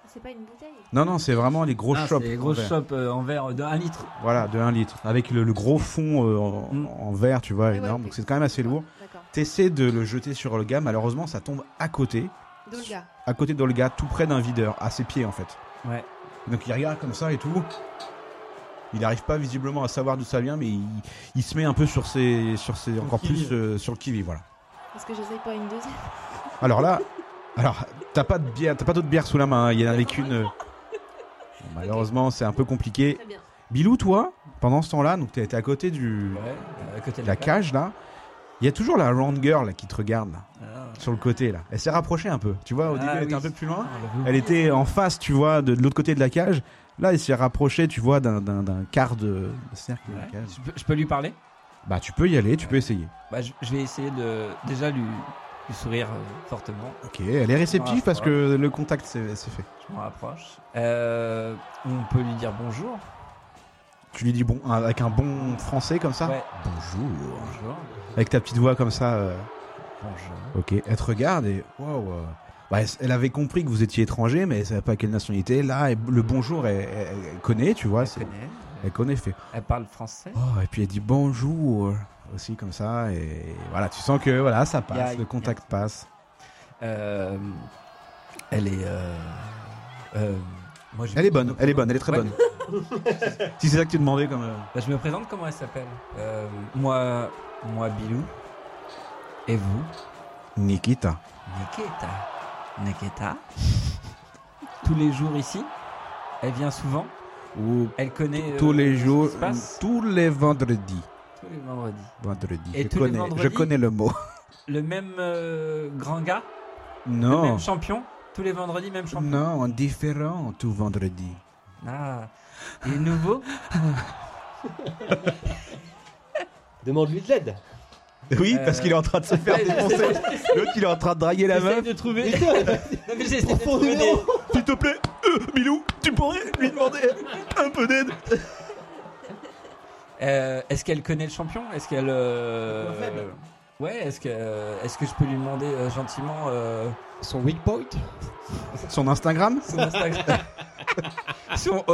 C'est pas une bouteille Non, non, c'est vraiment les grosses Ah, shops. les en verre. chopes euh, en verre de 1 litre. Voilà, de 1 litre. Avec le, le gros fond euh, en, Mm. en verre, tu vois, Ouais, ouais, énorme. Donc c'est quand même assez lourd. D'accord. T'essaies de le jeter sur Olga, malheureusement ça tombe à côté. Dolga. À côté d'Olga, tout près d'un videur, à ses pieds en fait. Ouais. Donc il regarde comme ça et tout. Il n'arrive pas visiblement à savoir d'où ça vient, mais il, il se met un peu sur ses, sur ses encore plus euh, sur le kiwi, voilà. Est-ce que j'essaye pas une deuxième Alors là, alors t'as pas de bière, t'as pas d'autre bière sous la main. hein. Il y en avait qu'une. euh. Bon, malheureusement, c'est un peu compliqué. Très bien. Bilou, toi, pendant ce temps-là, donc t'es à côté du Ouais, à côté de la cage là. Il y a toujours la round girl là, qui te regarde là, Ah. sur le côté là. Elle s'est rapprochée un peu. Tu vois, au Ah début elle était un peu plus loin. Ah. Elle était en face, tu vois, de, de l'autre côté de la cage. Là, elle s'est rapprochée, tu vois, d'un- quart de, de cercle de la Ouais. cage. Je, peux, je peux lui parler? Bah, tu peux y aller, tu peux essayer. bah, je, je vais essayer de déjà lui, lui sourire euh, fortement. Ok, elle est réceptive parce que le contact c'est c'est fait. Je m'en rapproche. Euh, on peut lui dire bonjour. Tu lui dis bon, avec un bon français comme ça Ouais. Bonjour. Bonjour. Avec ta petite voix comme ça. euh, Bonjour. Ok, elle te regarde et waouh. bah, elle- avait compris que vous étiez étranger, mais elle savait pas quelle nationalité. Là, elle- le bonjour, elle, elle- elle connaît, tu vois. Elle connaît. Elle connaît, fait. Elle parle français. Oh, et puis elle dit bonjour aussi comme ça et voilà, tu sens que voilà, ça passe, le contact passe. Euh, elle est. euh, euh, moi, Elle est bonne, elle est bonne, elle est très Ouais. bonne. si c'est ça que tu demandais comme. euh, Bah, je me présente comment elle s'appelle? Euh, moi, moi Bilou. Et vous? Nikita. Nikita. Nikita. Tous les jours ici? Elle vient souvent? Ou Elle connaît. tous les jours, tous les vendredis. Tous les vendredis. Vendredi. Et je tous les connais, je vendredis connais le mot. Le même euh, grand gars. Le Non, même champion. Tous les vendredis, même champion. non, différent tout vendredi. Ah. Et nouveau Demande-lui de l'aide. Oui, Euh, parce qu'il est en train de se faire défoncer. L'autre, il est en train de draguer la meuf. de trouver. non, mais j'essaie de trouver. S'il te plaît, euh, Milou, tu pourrais lui demander un peu d'aide Euh, est-ce qu'elle connaît le champion? Est-ce qu'elle. euh. Ouais, est-ce que, est-ce que je peux lui demander euh, gentiment euh, Son weak point? Son Instagram? Son Instagram Son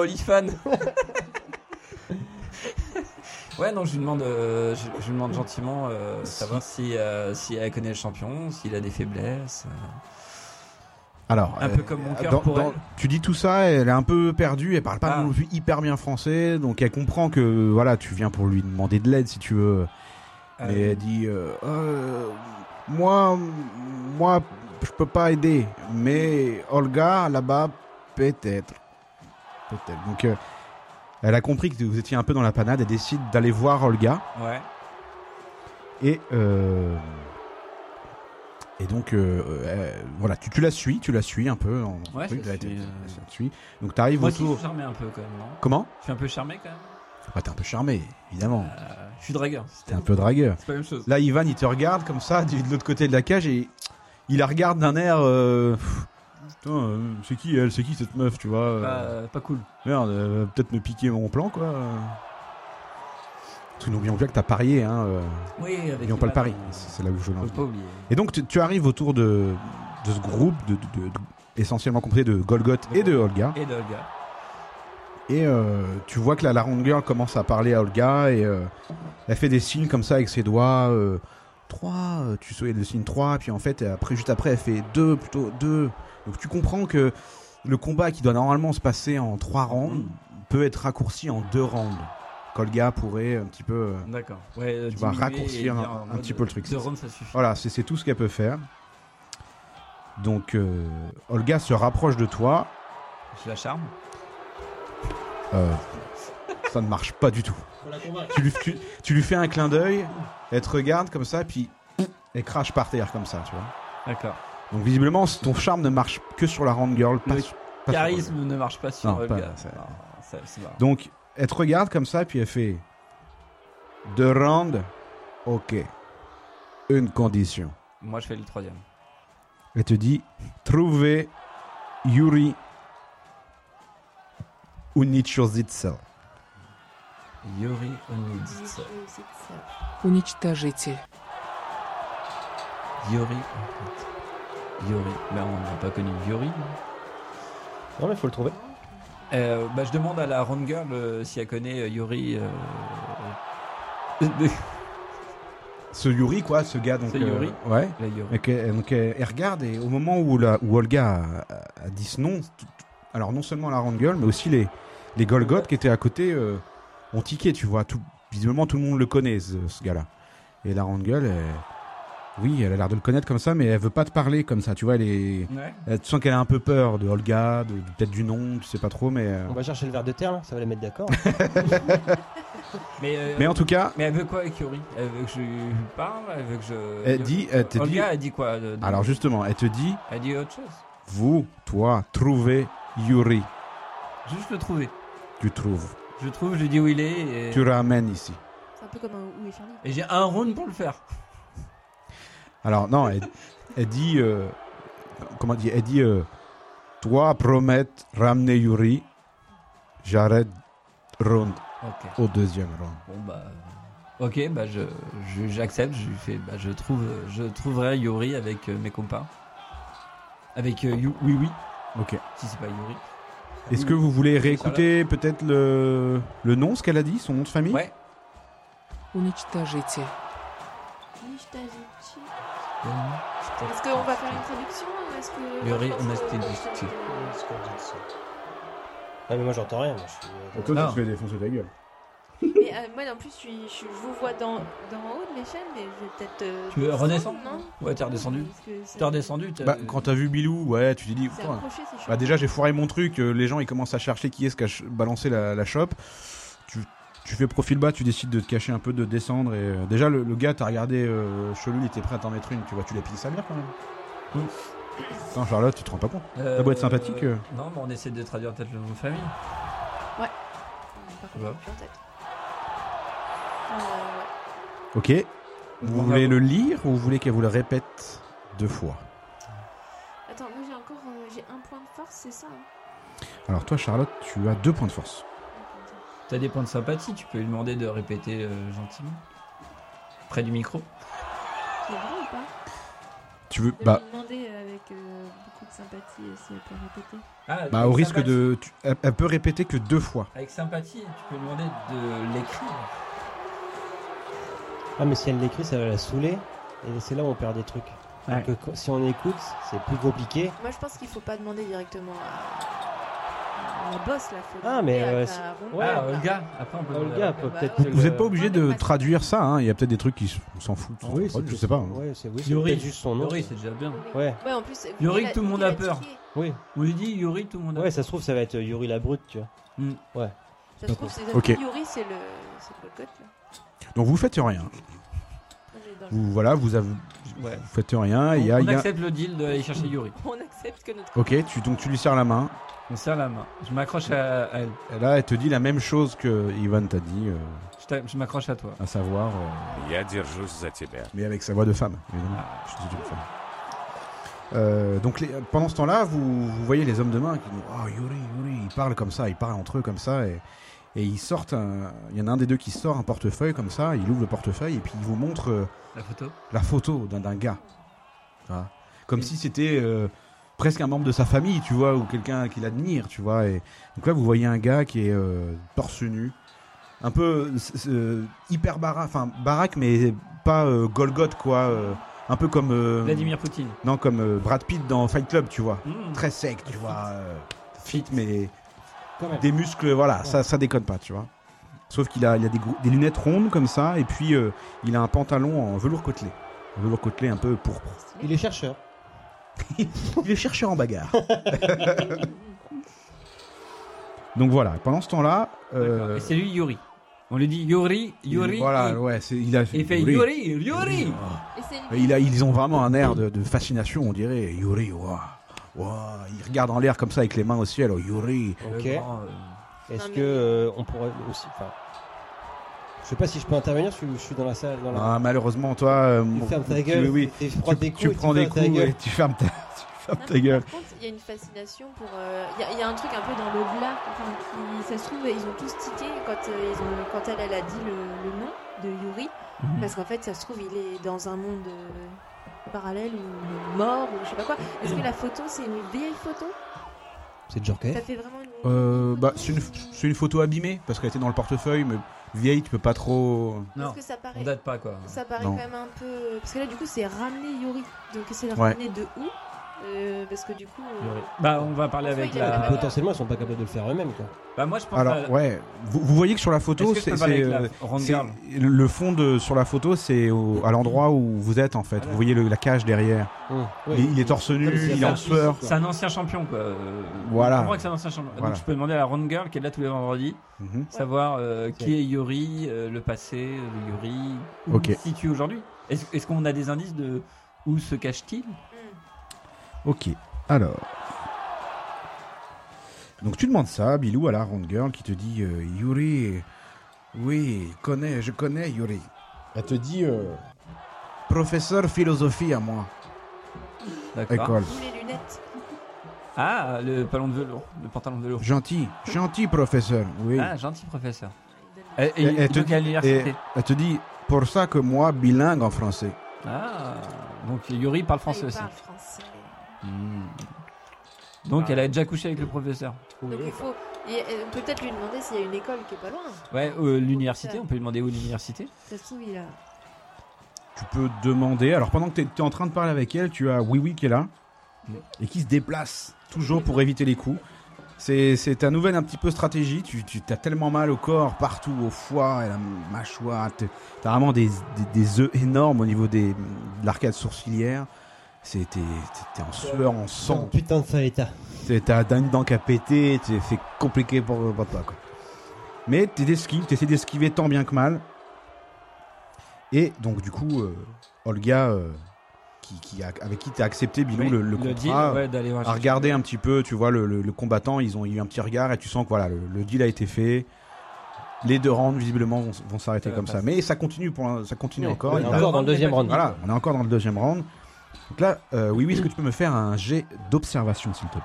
Ouais, donc je lui demande, euh, je, je lui demande gentiment euh, savoir si, euh, si elle connaît le champion, s'il a des faiblesses. Euh. Alors, Un peu comme mon cœur dans- pour dans- elle. tu dis tout ça, elle est un peu perdue, elle parle pas Ah. non plus hyper bien français, donc elle comprend que voilà, tu viens pour lui demander de l'aide si tu veux. Euh, Mais elle dit euh, Euh, moi, moi, je peux pas aider, mais Olga là-bas peut-être, peut-être. Donc, euh, elle a compris que vous étiez un peu dans la panade, elle décide d'aller voir Olga. ouais. Et, euh, et donc, euh, euh, voilà, tu, tu la suis, tu la suis un peu. En, Ouais, truc, suis, tu- euh. suis. Donc, tu arrives Moi aussi, je autour. suis charmé un peu quand même, non? Comment? Je suis un peu charmé quand même. bah, T'es un peu charmé, évidemment. Euh, je suis dragueur. T'es un peu dragueur. C'est pas la même chose. Là, Ivan, il te regarde comme ça, de l'autre côté de la cage, et il la regarde d'un air. euh, Putain, c'est qui elle? C'est qui cette meuf, tu vois? Pas, pas cool. Merde, elle va peut-être me piquer mon plan, quoi. Parce que n'oublions pas que t'as parié, hein. euh, Oui, avec. N'oublions pas le pari. C'est là où je oublier. Et donc tu, tu arrives autour de, de ce groupe, de, de- de- essentiellement composé de Golgoth et de Olga. Et Dolga. Et euh, tu vois que la, la girl commence à parler à Olga et euh, elle fait des signes comme ça avec ses doigts. euh, 3, euh, tu sais, le signe 3, puis en fait, après, juste après, elle fait 2, plutôt 2. Donc tu comprends que le combat qui doit normalement se passer en 3 rounds peut être raccourci en 2 rounds. Qu'Olga pourrait un petit peu. euh, D'accord. Ouais, euh, Tu vas raccourcir un- petit peu le truc. Rounds, ça suffit. Voilà, c'est tout ce qu'elle peut faire. Donc, euh, Olga se rapproche de toi. Je la charme. Euh, ça ne marche pas du tout. Faut la convaincre. Tu lui, tu- tu lui fais un clin d'œil, elle te regarde comme ça, puis elle crache par terre comme ça, tu vois. D'accord. Donc, visiblement, ton charme ne marche que sur la round girl, pas, Le sur Charisme ne marche pas sur Non, Olga. pas- ça- Non, ça-. Donc, elle te regarde comme ça, puis elle fait deux rounds, ok. Une condition. Moi, je fais le troisième. Elle te dit trouver Yuri Unichozitsa. Yuri Onidze. Уничтожите. Yuri. Yuri. Mais on n'a pas connu Yuri. Non, mais faut le trouver. Euh, bah, je demande à la Girl euh, si elle connaît euh, Yuri. Ce Yuri, quoi, ce gars, donc. Ce Yuri. ouais. la Yuri. Donc, elle, donc, elle- elle regarde et au moment où, la, où Olga a, dit ce nom, alors non seulement la round girl, mais aussi les, les Golgoth qui étaient à côté ont tiqué, tu vois. Tout, visiblement, tout le monde le connaît, ce, ce gars-là. Et la round girl, elle- oui, elle a l'air de le connaître comme ça, mais elle veut pas te parler comme ça, tu vois. Elle est, Ouais. elle- tu sens qu'elle a un peu peur de Olga, de, de- peut-être du nom, tu sais pas trop, mais. euh, On va chercher le verre de terre, là. Ça va les mettre d'accord. Mais, euh, Mais en tout cas, mais elle veut quoi avec Yuri? Elle veut que je lui parle Elle veut que je. elle dit, elle te dit. Olga, elle dit quoi de- de- Alors justement, elle te dit, Elle dit autre chose. vous, toi, trouvez Yuri. Juste le trouver. Tu trouves. Je le trouve, je lui dis où il est. Et, Tu ramènes ici. C'est un peu comme un où est Charlie. et j'ai un round pour le faire. Alors non, elle, elle dit, euh, comment dire, elle dit, euh, toi promets ramener Yuri, j'arrête round Ok. au deuxième round. Bon bah. euh, Ok, bah je je- j'accepte. Je lui fais. Bah je trouve. Je trouverai Yuri avec euh, mes compas. Avec euh, You- oui oui. Ok. Si c'est pas Yuri. Est-ce que vous voulez réécouter peut-être le, le nom, ce qu'elle a dit, son nom de famille? Ouais. Est-ce qu'on va faire une traduction Est-ce que... Ah mais moi j'entends rien. Moi, je suis... Toi, tu te fais défoncer ta gueule. Euh, moi en plus je, vous vois dans, d'en haut de l'échelle, mais je vais peut-être. Euh, tu veux redescendre Ouais, t'es redescendu. T'es redescendu. Bah, quand t'as vu Bilou, ouais, tu t'es dit. Bah, déjà j'ai foiré mon truc. Euh, les gens ils commencent à chercher qui est-ce qui a balancé la, la chope. Tu, fais profil bas, tu décides de te cacher un peu, de descendre et euh, déjà le, le gars t'as regardé euh, chelou, il était prêt à t'en mettre une, tu vois, tu l'as pillé sa mère quand même. Mm. Attends Charlotte, tu te rends pas compte Euh, Ça doit être sympathique, euh. Non, mais on essaie de traduire peut-être le nom de famille. Par contre, Ouais. j'ai plus en tête. Euh, ouais. Ok. Vous voulez le lire ou vous voulez qu'elle vous le répète deux fois? Attends, moi j'ai encore euh, j'ai un point de force, c'est ça hein Alors toi Charlotte, tu as deux points de force. T'as des points de sympathie, tu peux lui demander de répéter euh, gentiment. Près du micro. C'est vrai ou pas? Tu veux De bah, lui demander euh, avec euh, beaucoup de sympathie euh, si elle peut répéter. Ah, bah avec au risque sympathie. de tu- elle, elle peut répéter que deux fois. Avec sympathie, tu peux lui demander de l'écrire. Ah, mais si elle l'écrit, ça va la saouler. Et c'est là où on perd des trucs. Ouais. Donc, euh, si on écoute, c'est plus compliqué. Moi je pense qu'il faut pas demander directement à, à la boss là. Faut Ah, mais, à euh, ouais. Ah, Olga, après on peut Olga peut bah peut-être. ouais. le- Vous n'êtes pas obligé Ouais, de traduire ça, hein. il y a peut-être des trucs qui on s'en fout. Oui, je sais pas. hein. Ouais, c'est oui, Yuri. juste son nom. Yuri, c'est déjà bien. Ouais, Ouais, en plus. Yuri, tout le monde a peur. oui. On lui dit Yuri, tout le monde a Ouais, ça se trouve, ça va être Yuri la brute, tu vois. Ça se trouve, c'est. Yuri, c'est le, c'est le. Donc vous faites rien. Moi, j'ai dans le- vous, voilà, vous, faites rien. On, accepte le deal d'aller chercher Yuri. On accepte que notre. Ok, donc tu lui serres la main. On serre la main. Je m'accroche à, elle. Là, elle te dit la même chose que Ivan t'a dit. Euh, je, m'accroche à toi. À savoir. Euh, mais avec sa voix de femme, évidemment. Ah. Je suis une femme. Euh, donc pendant ce temps-là, vous, voyez les hommes de main qui disent Oh, Yuri, Yuri, ils parlent comme ça, ils parlent entre eux comme ça et ils sortent. un- Il y en a un des deux qui sort un portefeuille comme ça, il ouvre le portefeuille et puis il vous montre euh, La photo la photo d'un gars. Voilà. Comme si c'était euh, presque un membre de sa famille, tu vois, ou quelqu'un qu'il admire, tu vois. Et donc là, vous voyez un gars qui est euh, torse nu, un peu hyper baraque, enfin baraque, mais pas Golgoth, quoi. un peu comme Vladimir Poutine. non, comme Brad Pitt dans Fight Club, tu vois. Mmh. Très sec, tu vois. fit, mais. Des muscles, voilà, ça, ça déconne pas, tu vois. Sauf qu'il a, il a des, lunettes rondes comme ça, et puis euh, il a un pantalon en velours côtelé. Un velours côtelé un peu pourpre. Il est chercheur. Il est chercheur en bagarre. Donc voilà, pendant ce temps-là, euh, c'est lui Yuri. On lui dit Yuri, Yuri. voilà, et- ouais, il a et il fait Yuri, Yuri. Et Il a, ils ont vraiment un air de, de fascination, on dirait. Yuri, waouh, Il regarde en l'air comme ça avec les mains au ciel. Oh, Yuri. Ok. grand, euh, Est-ce que euh, on pourrait aussi. Enfin, je sais pas si je peux intervenir. Je suis, je suis dans la salle. Dans la... Ah, malheureusement, toi, euh, tu fermes ta tu- gueule. oui, Tu, prends tu, des tu coups. et prends des fermes ta coups gueule. et tu fermes ta, tu fermes Non, ta mais gueule. Par contre, il y a une fascination pour. euh, Il y a- il y, a un truc un peu dans. Enfin, qui, ça se trouve, ils ont tous tiqué quand, euh, ils ont, quand elle, elle a dit le, le nom de Yuri. Mhm. Parce qu'en fait, ça se trouve, il est dans un monde euh, parallèle ou mort ou je sais pas quoi. Est-ce que la photo, c'est une vieille photo? C'est Djorkaeff. Ça fait vraiment une. Euh, bah, photo c'est une, ou- c'est une photo abîmée parce qu'elle était dans le portefeuille, mais vieille, tu peux pas trop. Non, Parce que ça paraît. on date pas quoi. Ça paraît Non. quand même un peu. Parce que là, du coup, c'est ramener Yuri. Donc, c'est le Ouais. ramener de où? Euh, Parce que du coup. euh. Bah, on va parler avec la. la- Potentiellement, ils sont pas capables de le faire eux-mêmes. Quoi. Bah, moi je pense. Alors, à- ouais, vous, vous voyez que sur la photo, c'est. la euh, le le fond de sur la photo, c'est au- à l'endroit où vous êtes en fait. Vous voyez le- la cage derrière. Hum. Il, il est torse nu, il est en sueur. C'est un ancien champion quoi. Euh, Voilà. Je comprends que c'est un ancien champion. Voilà. Donc je peux demander à la Ron Girl qui est là tous les vendredis, Mhm. savoir euh, qui est Yuri, euh, le passé de Yuri, où Ok. il se situe aujourd'hui. Est-ce qu'on a des indices de où se cache-t-il? Ok. Alors. Donc tu demandes ça, Bilou, à la Round Girl qui te dit euh, Yuri. Oui, connais, je connais Yuri. Elle te dit euh, professeur philosophie à moi, D'accord. école. D'où les lunettes. Ah, le pantalon de velours, le pantalon de velours. Gentil, gentil professeur. Oui. Ah, gentil professeur. Et, et, donc te-. Et elle te dit pour ça que moi bilingue en français. Ah, donc Yuri parle Ah, français il aussi. parle français. Hmm. Donc elle a déjà couché avec le professeur. Donc il faut. et, euh, Peut-être lui demander s'il y a une école qui est pas loin. Ouais, euh, l'université, on peut lui demander où l'université. Ça se trouve, il a. Tu peux demander. Alors pendant que tu es, en train de parler avec elle, tu as Oui Oui qui est là et qui se déplace toujours pour éviter les coups. C'est c'est ta nouvelle un petit peu stratégie. Tu, tu as tellement mal au corps, partout, au foie et la mâchoire. Tu as vraiment des, des, des œufs énormes au niveau des, de l'arcade sourcilière. T'es en sueur, en sang. Putain de sale état. T'as t'as une dent qui a pété, t'es- c'est compliqué pour, pour toi. Quoi. Mais tu essaies d'esquiver tant bien que mal. Et donc, du coup, euh, Olga, euh, qui, qui a- avec qui tu as accepté, Bilou, Oui, le, le deal, contrat, ouais, d'aller voir a regardé un petit peu, tu vois, le, le- le combattant, ils ont eu un petit regard et tu sens que voilà, le, le deal a été fait. les deux rounds visiblement vont, vont s'arrêter comme ça. passer. Mais ça continue pour ça continue Ouais, encore. on est encore dans le deuxième round. Voilà, on est encore dans le deuxième round. Donc là, euh, oui, oui, est-ce que tu peux me faire un jet d'observation, s'il te plaît?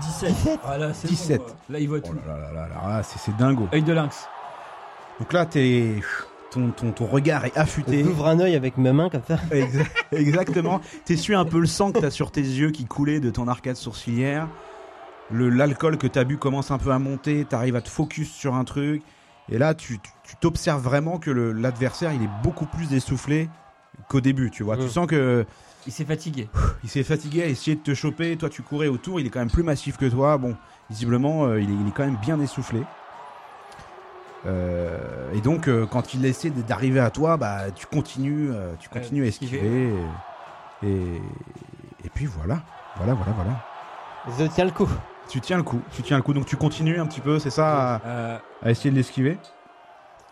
17. Ah là, c'est 17. bon, quoi. là, il voit Oh tout. là là là là là, là, c'est c'est dingo. Œil de lynx. Donc là, t'es, ton, ton, ton regard est affûté. J'ouvre un œil avec mes mains comme ça. Exa- Exactement. T'essuies un peu le sang que t'as sur tes yeux qui coulait de ton arcade sourcilière. Le, l'alcool que t'as bu commence un peu à monter. T'arrives à te focus sur un truc. Et là, tu, t'observes vraiment que l'adversaire, il est beaucoup plus essoufflé qu'au début. Tu vois, tu Mm. sens que Il s'est fatigué. il s'est fatigué à essayer de te choper. Toi, tu courais autour. Il est quand même plus massif que toi. Bon, visiblement, euh, il, est, il est quand même bien essoufflé. Euh, et donc, euh, quand il essaie d'arriver à toi, bah, tu continues, tu continues à esquiver. Et, et, et puis voilà, voilà, voilà, voilà. Le coup. Tu tiens le coup, tu tiens le coup. Donc tu continues un petit peu, c'est ça, à, Euh, à essayer de l'esquiver.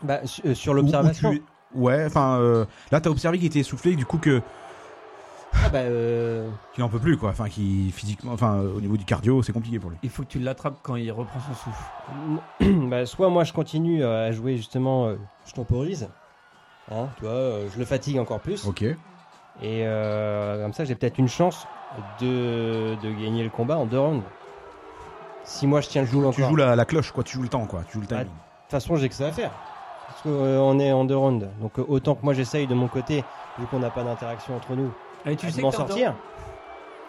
Bah, euh, sur l'observation. tu- Ouais, enfin, euh, là, t'as observé qu'il était essoufflé, du coup que Ah bah, euh, qu'il en peut plus, quoi. Enfin, qui physiquement, enfin, euh, au niveau du cardio, c'est compliqué pour lui. il faut que tu l'attrapes quand il reprend son souffle. bah, soit moi je continue à jouer justement, je temporise. Hein, tu vois, je le fatigue encore plus. Ok. Et euh, comme ça, j'ai peut-être une chance de, de gagner le combat en deux rounds. Si moi je tiens le coup encore. Tu joues la, la cloche, quoi. Tu joues le temps, quoi. Tu joues le timing. De toute façon, j'ai que ça à faire. Parce qu'on est en deux rounds. Donc euh, autant que moi j'essaye de mon côté, vu qu'on n'a pas d'interaction entre nous, Et tu de sais m'en sortir.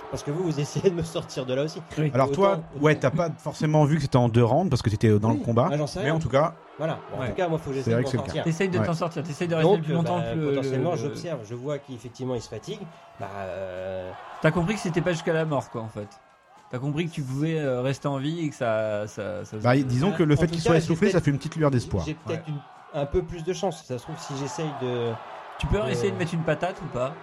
Parce que vous, vous essayez de me sortir de là aussi. Alors Autant- toi, autant- ouais, t'as pas forcément vu que c'était en deux rounds parce que t'étais dans Oui. le combat. Ah, j'en sais mais en tout cas, Voilà. Bon, En Ouais. tout cas, moi, faut que vrai de m'en sortir. T'essayes de Ouais. t'en sortir, t'essayes de rester Donc, le plus euh, longtemps bah, le- potentiellement, le- j'observe, je vois qu'effectivement il se fatigue. Bah, euh, T'as compris que c'était pas jusqu'à la mort, quoi, en fait. T'as compris que tu pouvais euh, rester en vie et que ça. ça, ça- bah, disons que le En fait qu'il soit essoufflé, ça fait une petite lueur d'espoir. J'ai peut-être un peu plus de chance. Ça se trouve, si j'essaye de Tu peux Euh, essayer de mettre une patate ou pas?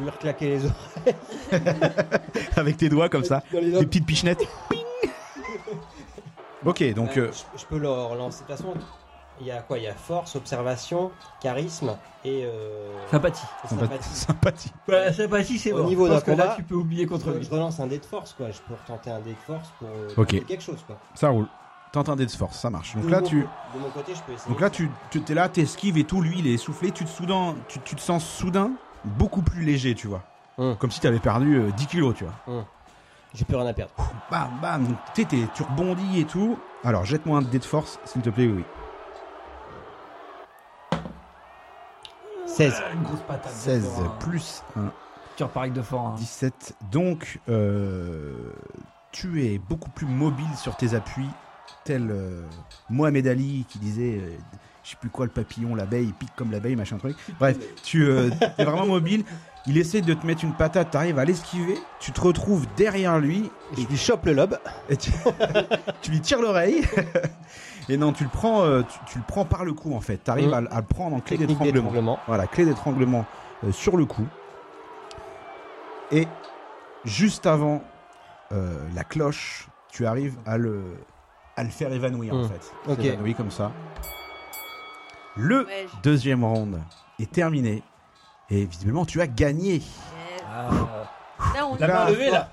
lui reclaquer les oreilles. Avec tes doigts comme ça, Dans les des petites pichenettes. ok, donc Ouais, euh, je, je peux le relancer. De toute façon, il y a quoi Il y a force, observation, charisme et euh, Sympathie. sympathie. sympathie. sympathie. Ouais, sympathie, c'est Au bon. niveau d'un que là, tu peux oublier contre Je, lui. je relance un dé de force, quoi. Je peux retenter un dé de force pour euh, quelque chose, quoi. Ça roule. Tente un dé de force, ça marche. Donc De là, mon tu, de mon côté, je peux essayer. donc là, tu, tu es là, t'esquives et tout. Lui, il est essoufflé. Tu te soudain, tu, tu te sens soudain beaucoup plus léger, tu vois. Hum. Comme si t'avais perdu euh, 10 kilos, tu vois. J'ai plus rien à perdre. Bam, bam. Donc, tu tu rebondis et tout. Alors, jette-moi un dé de force, s'il te plaît, oui. 16. Une grosse patate. 16 de fort, hein. plus 1, Tu repars avec de fort. hein. 17. Donc, euh, tu es beaucoup plus mobile sur tes appuis, tel euh, Mohamed Ali qui disait, euh, je sais plus quoi, le papillon, l'abeille, il pique comme l'abeille, machin truc. Bref, tu euh, es vraiment mobile. Il essaie de te mettre une patate, tu arrives à l'esquiver, tu te retrouves derrière lui Je lui chope le lobe. et tu, tu lui tires l'oreille. Et non, tu le prends, euh, tu, tu le prends par le cou en fait. Tu arrives Mm. à, à le prendre en clé d'étranglement. Voilà, clé d'étranglement euh, sur le cou. Et juste avant euh, la cloche, tu arrives à le, à le faire évanouir en Hmm. fait. Ok. Il s'évanouit comme ça. Le Ouais, deuxième round est terminé. Et visiblement, tu as gagné. Yes. Ah, Là, on La est- main levée, là.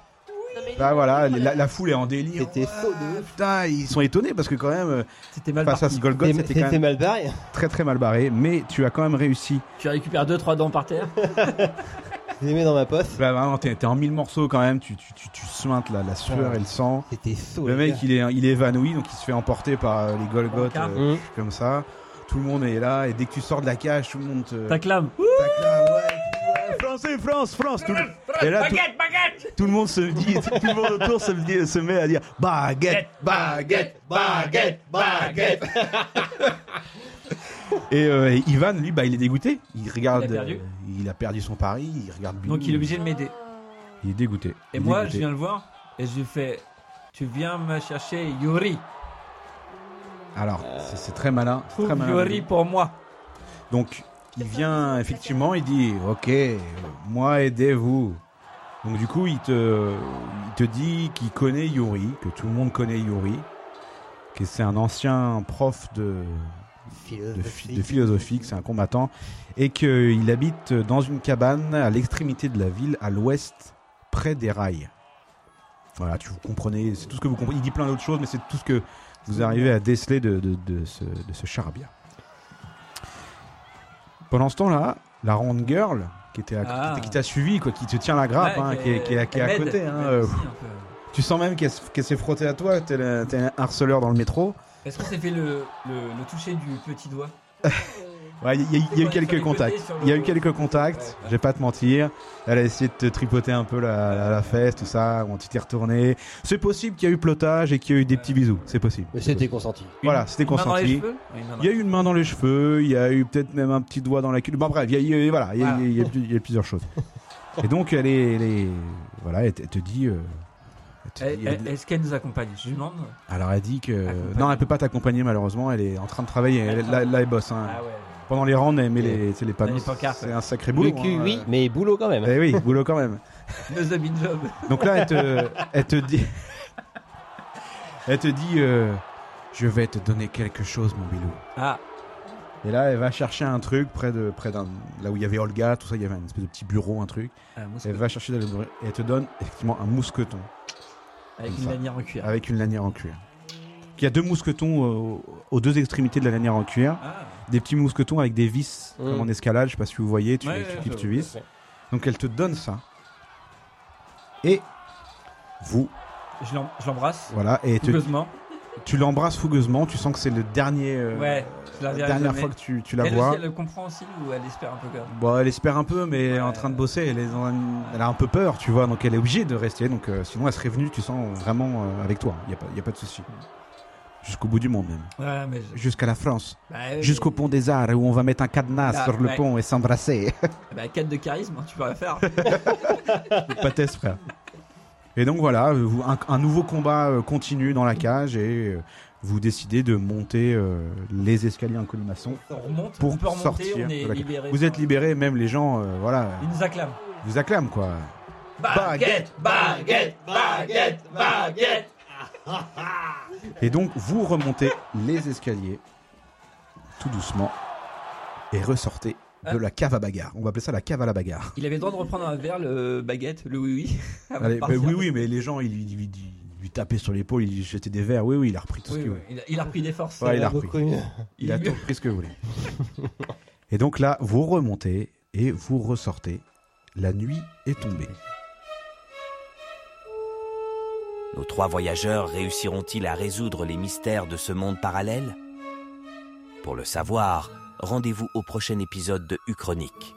Bah voilà, la, la foule est en délire. C'était faux de Putain, ils sont étonnés parce que quand même, euh, C'était mal face à ce Golgoth, C'était c'était quand c'était même mal barré. très très mal barré. Mais tu as quand même réussi. Tu récupères 2-3 dents par terre. Je les mets dans ma poche. Là, vraiment, t'es t'es en mille morceaux quand même. Tu, tu, tu, tu suintes la, la sueur Ouais. et le sang. C'était faux. Le mec, il est, il est évanoui, donc il se fait emporter par euh, les Golgoth, euh, comme ça. Tout le monde est là, et dès que tu sors de la cage, tout le monde te. T'acclame, ouais, ouais, Français, France, France. Tout le... Et là, tout... tout le monde se dit, tout le monde autour se, dit- se met à dire baguette, baguette, baguette, baguette. Et euh, Ivan, lui, bah, il est dégoûté. Il regarde, Il a perdu. euh, il a perdu son pari. Il regarde. Donc il est obligé de m'aider. Il est dégoûté. Et est moi, dégoûté. je viens le voir et je lui fais Tu viens me chercher Yuri. Alors, c'est- très malin. Trouve Très malin. Yuri pour moi. Donc, il vient effectivement, il dit Ok, moi aidez-vous. Donc, du coup, il te, dit qu'il connaît Yuri, que tout le monde connaît Yuri, que c'est un ancien prof de, de, phi- de philosophie, que c'est un combattant, et qu'il habite dans une cabane à l'extrémité de la ville, à l'ouest, près des rails. Voilà, tu vous comprenez, c'est tout ce que vous comprenez. Il dit plein d'autres choses, mais c'est tout ce que vous arrivez à déceler de, de, de ce, de ce charabia. Pendant ce temps-là, la ronde girl qui était à- Ah. qui t'a suivi, quoi, qui te tient la grappe, Ouais, hein, qui, est, qui est- qui est à elle côté. hein, elle m'aide euh, aussi un peu. tu sens même qu'elle, s- qu'elle s'est frottée à toi, t'es, le- t'es un harceleur dans le métro. Est-ce qu'on s'est fait le, le, le toucher du petit doigt? Ouais, il y, a- il y a eu quelques contacts. Il y a eu quelques contacts, je vais pas te mentir. Elle a essayé de te tripoter un peu la, la, la fesse, tout ça, quand tu t'es retourné. C'est possible qu'il y a eu plotage et qu'il y a eu des petits bisous, c'est possible. Mais c'était consenti. Voilà, c'était consenti. Il y a eu une main dans les cheveux, il y a eu peut-être même un petit doigt dans la culotte. Bon bref, il y a, a- voilà, il y a, Voilà. il y a- il y a plusieurs choses. Et donc elle est, elle est- voilà, elle te, elle te dit, euh, elle te Elle- dit- elle- Est-ce qu'elle nous accompagne Je demande. alors elle dit que Accompagne. non, elle peut pas t'accompagner malheureusement. Elle est en train de travailler. Elle, là, là, elle bosse. hein. Ah ouais. Pendant les rounds, elle met les, c'est les panneaux. Les pancartes, C'est un sacré boulot. Le cul, hein. oui, mais boulot quand même. Eh oui, boulot quand même. Nos habits de job. Donc là, elle te, elle te dit, elle te dit, euh, je vais te donner quelque chose, mon bilou. Ah, Et là, elle va chercher un truc près de, près d'un, là où il y avait Olga, tout ça, il y avait une espèce de petit bureau, un truc. un mousqueton. Elle va chercher et elle te donne effectivement un mousqueton avec une ça. lanière en cuir. avec une lanière en cuir. Il y a deux mousquetons euh, aux deux extrémités de la lanière en cuir, Ah, des petits mousquetons avec des vis Mm. comme en escalade. Je sais pas si vous voyez, tu, Ouais, tu ouais, clips, tu vis. Donc elle te donne ça. Et vous, je l'em- je l'embrasse. voilà, et te- Fougueusement. tu l'embrasses fougueusement. Tu sens que c'est le dernier, euh, Ouais, la dernière fois que tu, tu la Elle vois. aussi, elle le comprend aussi ou elle espère un peu quand même Bon, elle espère un peu, mais elle est en train de bosser. Elle, est dans un- elle a un peu peur, tu vois, donc elle est obligée de rester. Donc euh, sinon, elle serait venue, tu sens vraiment euh, avec toi. Il y a pas, y a pas de souci. Jusqu'au bout du monde même. Ouais, mais. je- Jusqu'à la France. Bah, oui. Jusqu'au pont des Arts où on va mettre un cadenas Ah, sur le ouais. pont et s'embrasser. Bah, 4 de charisme, hein, tu peux rien faire. Patès, frère. Et donc voilà, un, un nouveau combat euh, continue dans la cage et euh, vous décidez de monter euh, les escaliers en colimaçon. On remonte, Pour on peut remonter, sortir on est de la- libéré. Vous êtes libérés, même les gens, euh, voilà, Ils nous acclament. vous acclament quoi. Baguette, baguette, baguette, baguette. Et donc vous remontez les escaliers tout doucement et ressortez de Ah. la cave à bagarre. On va appeler ça la cave à la bagarre. Il avait le droit de reprendre un verre, le baguette, le oui oui. Allez, oui, oui, mais les gens, ils lui, ils lui- ils lui tapaient sur l'épaule, ils lui jetaient des verres. Oui, oui, il a repris tout ce qu'il oui, voulait. Il, a, il a repris des forces. Ouais, il a repris. Il a Il- tout pris ce que vous voulez. Et donc là, vous remontez et vous ressortez. La nuit est tombée. Nos trois voyageurs réussiront-ils à résoudre les mystères de ce monde parallèle? Pour le savoir, rendez-vous au prochain épisode de Uchronique.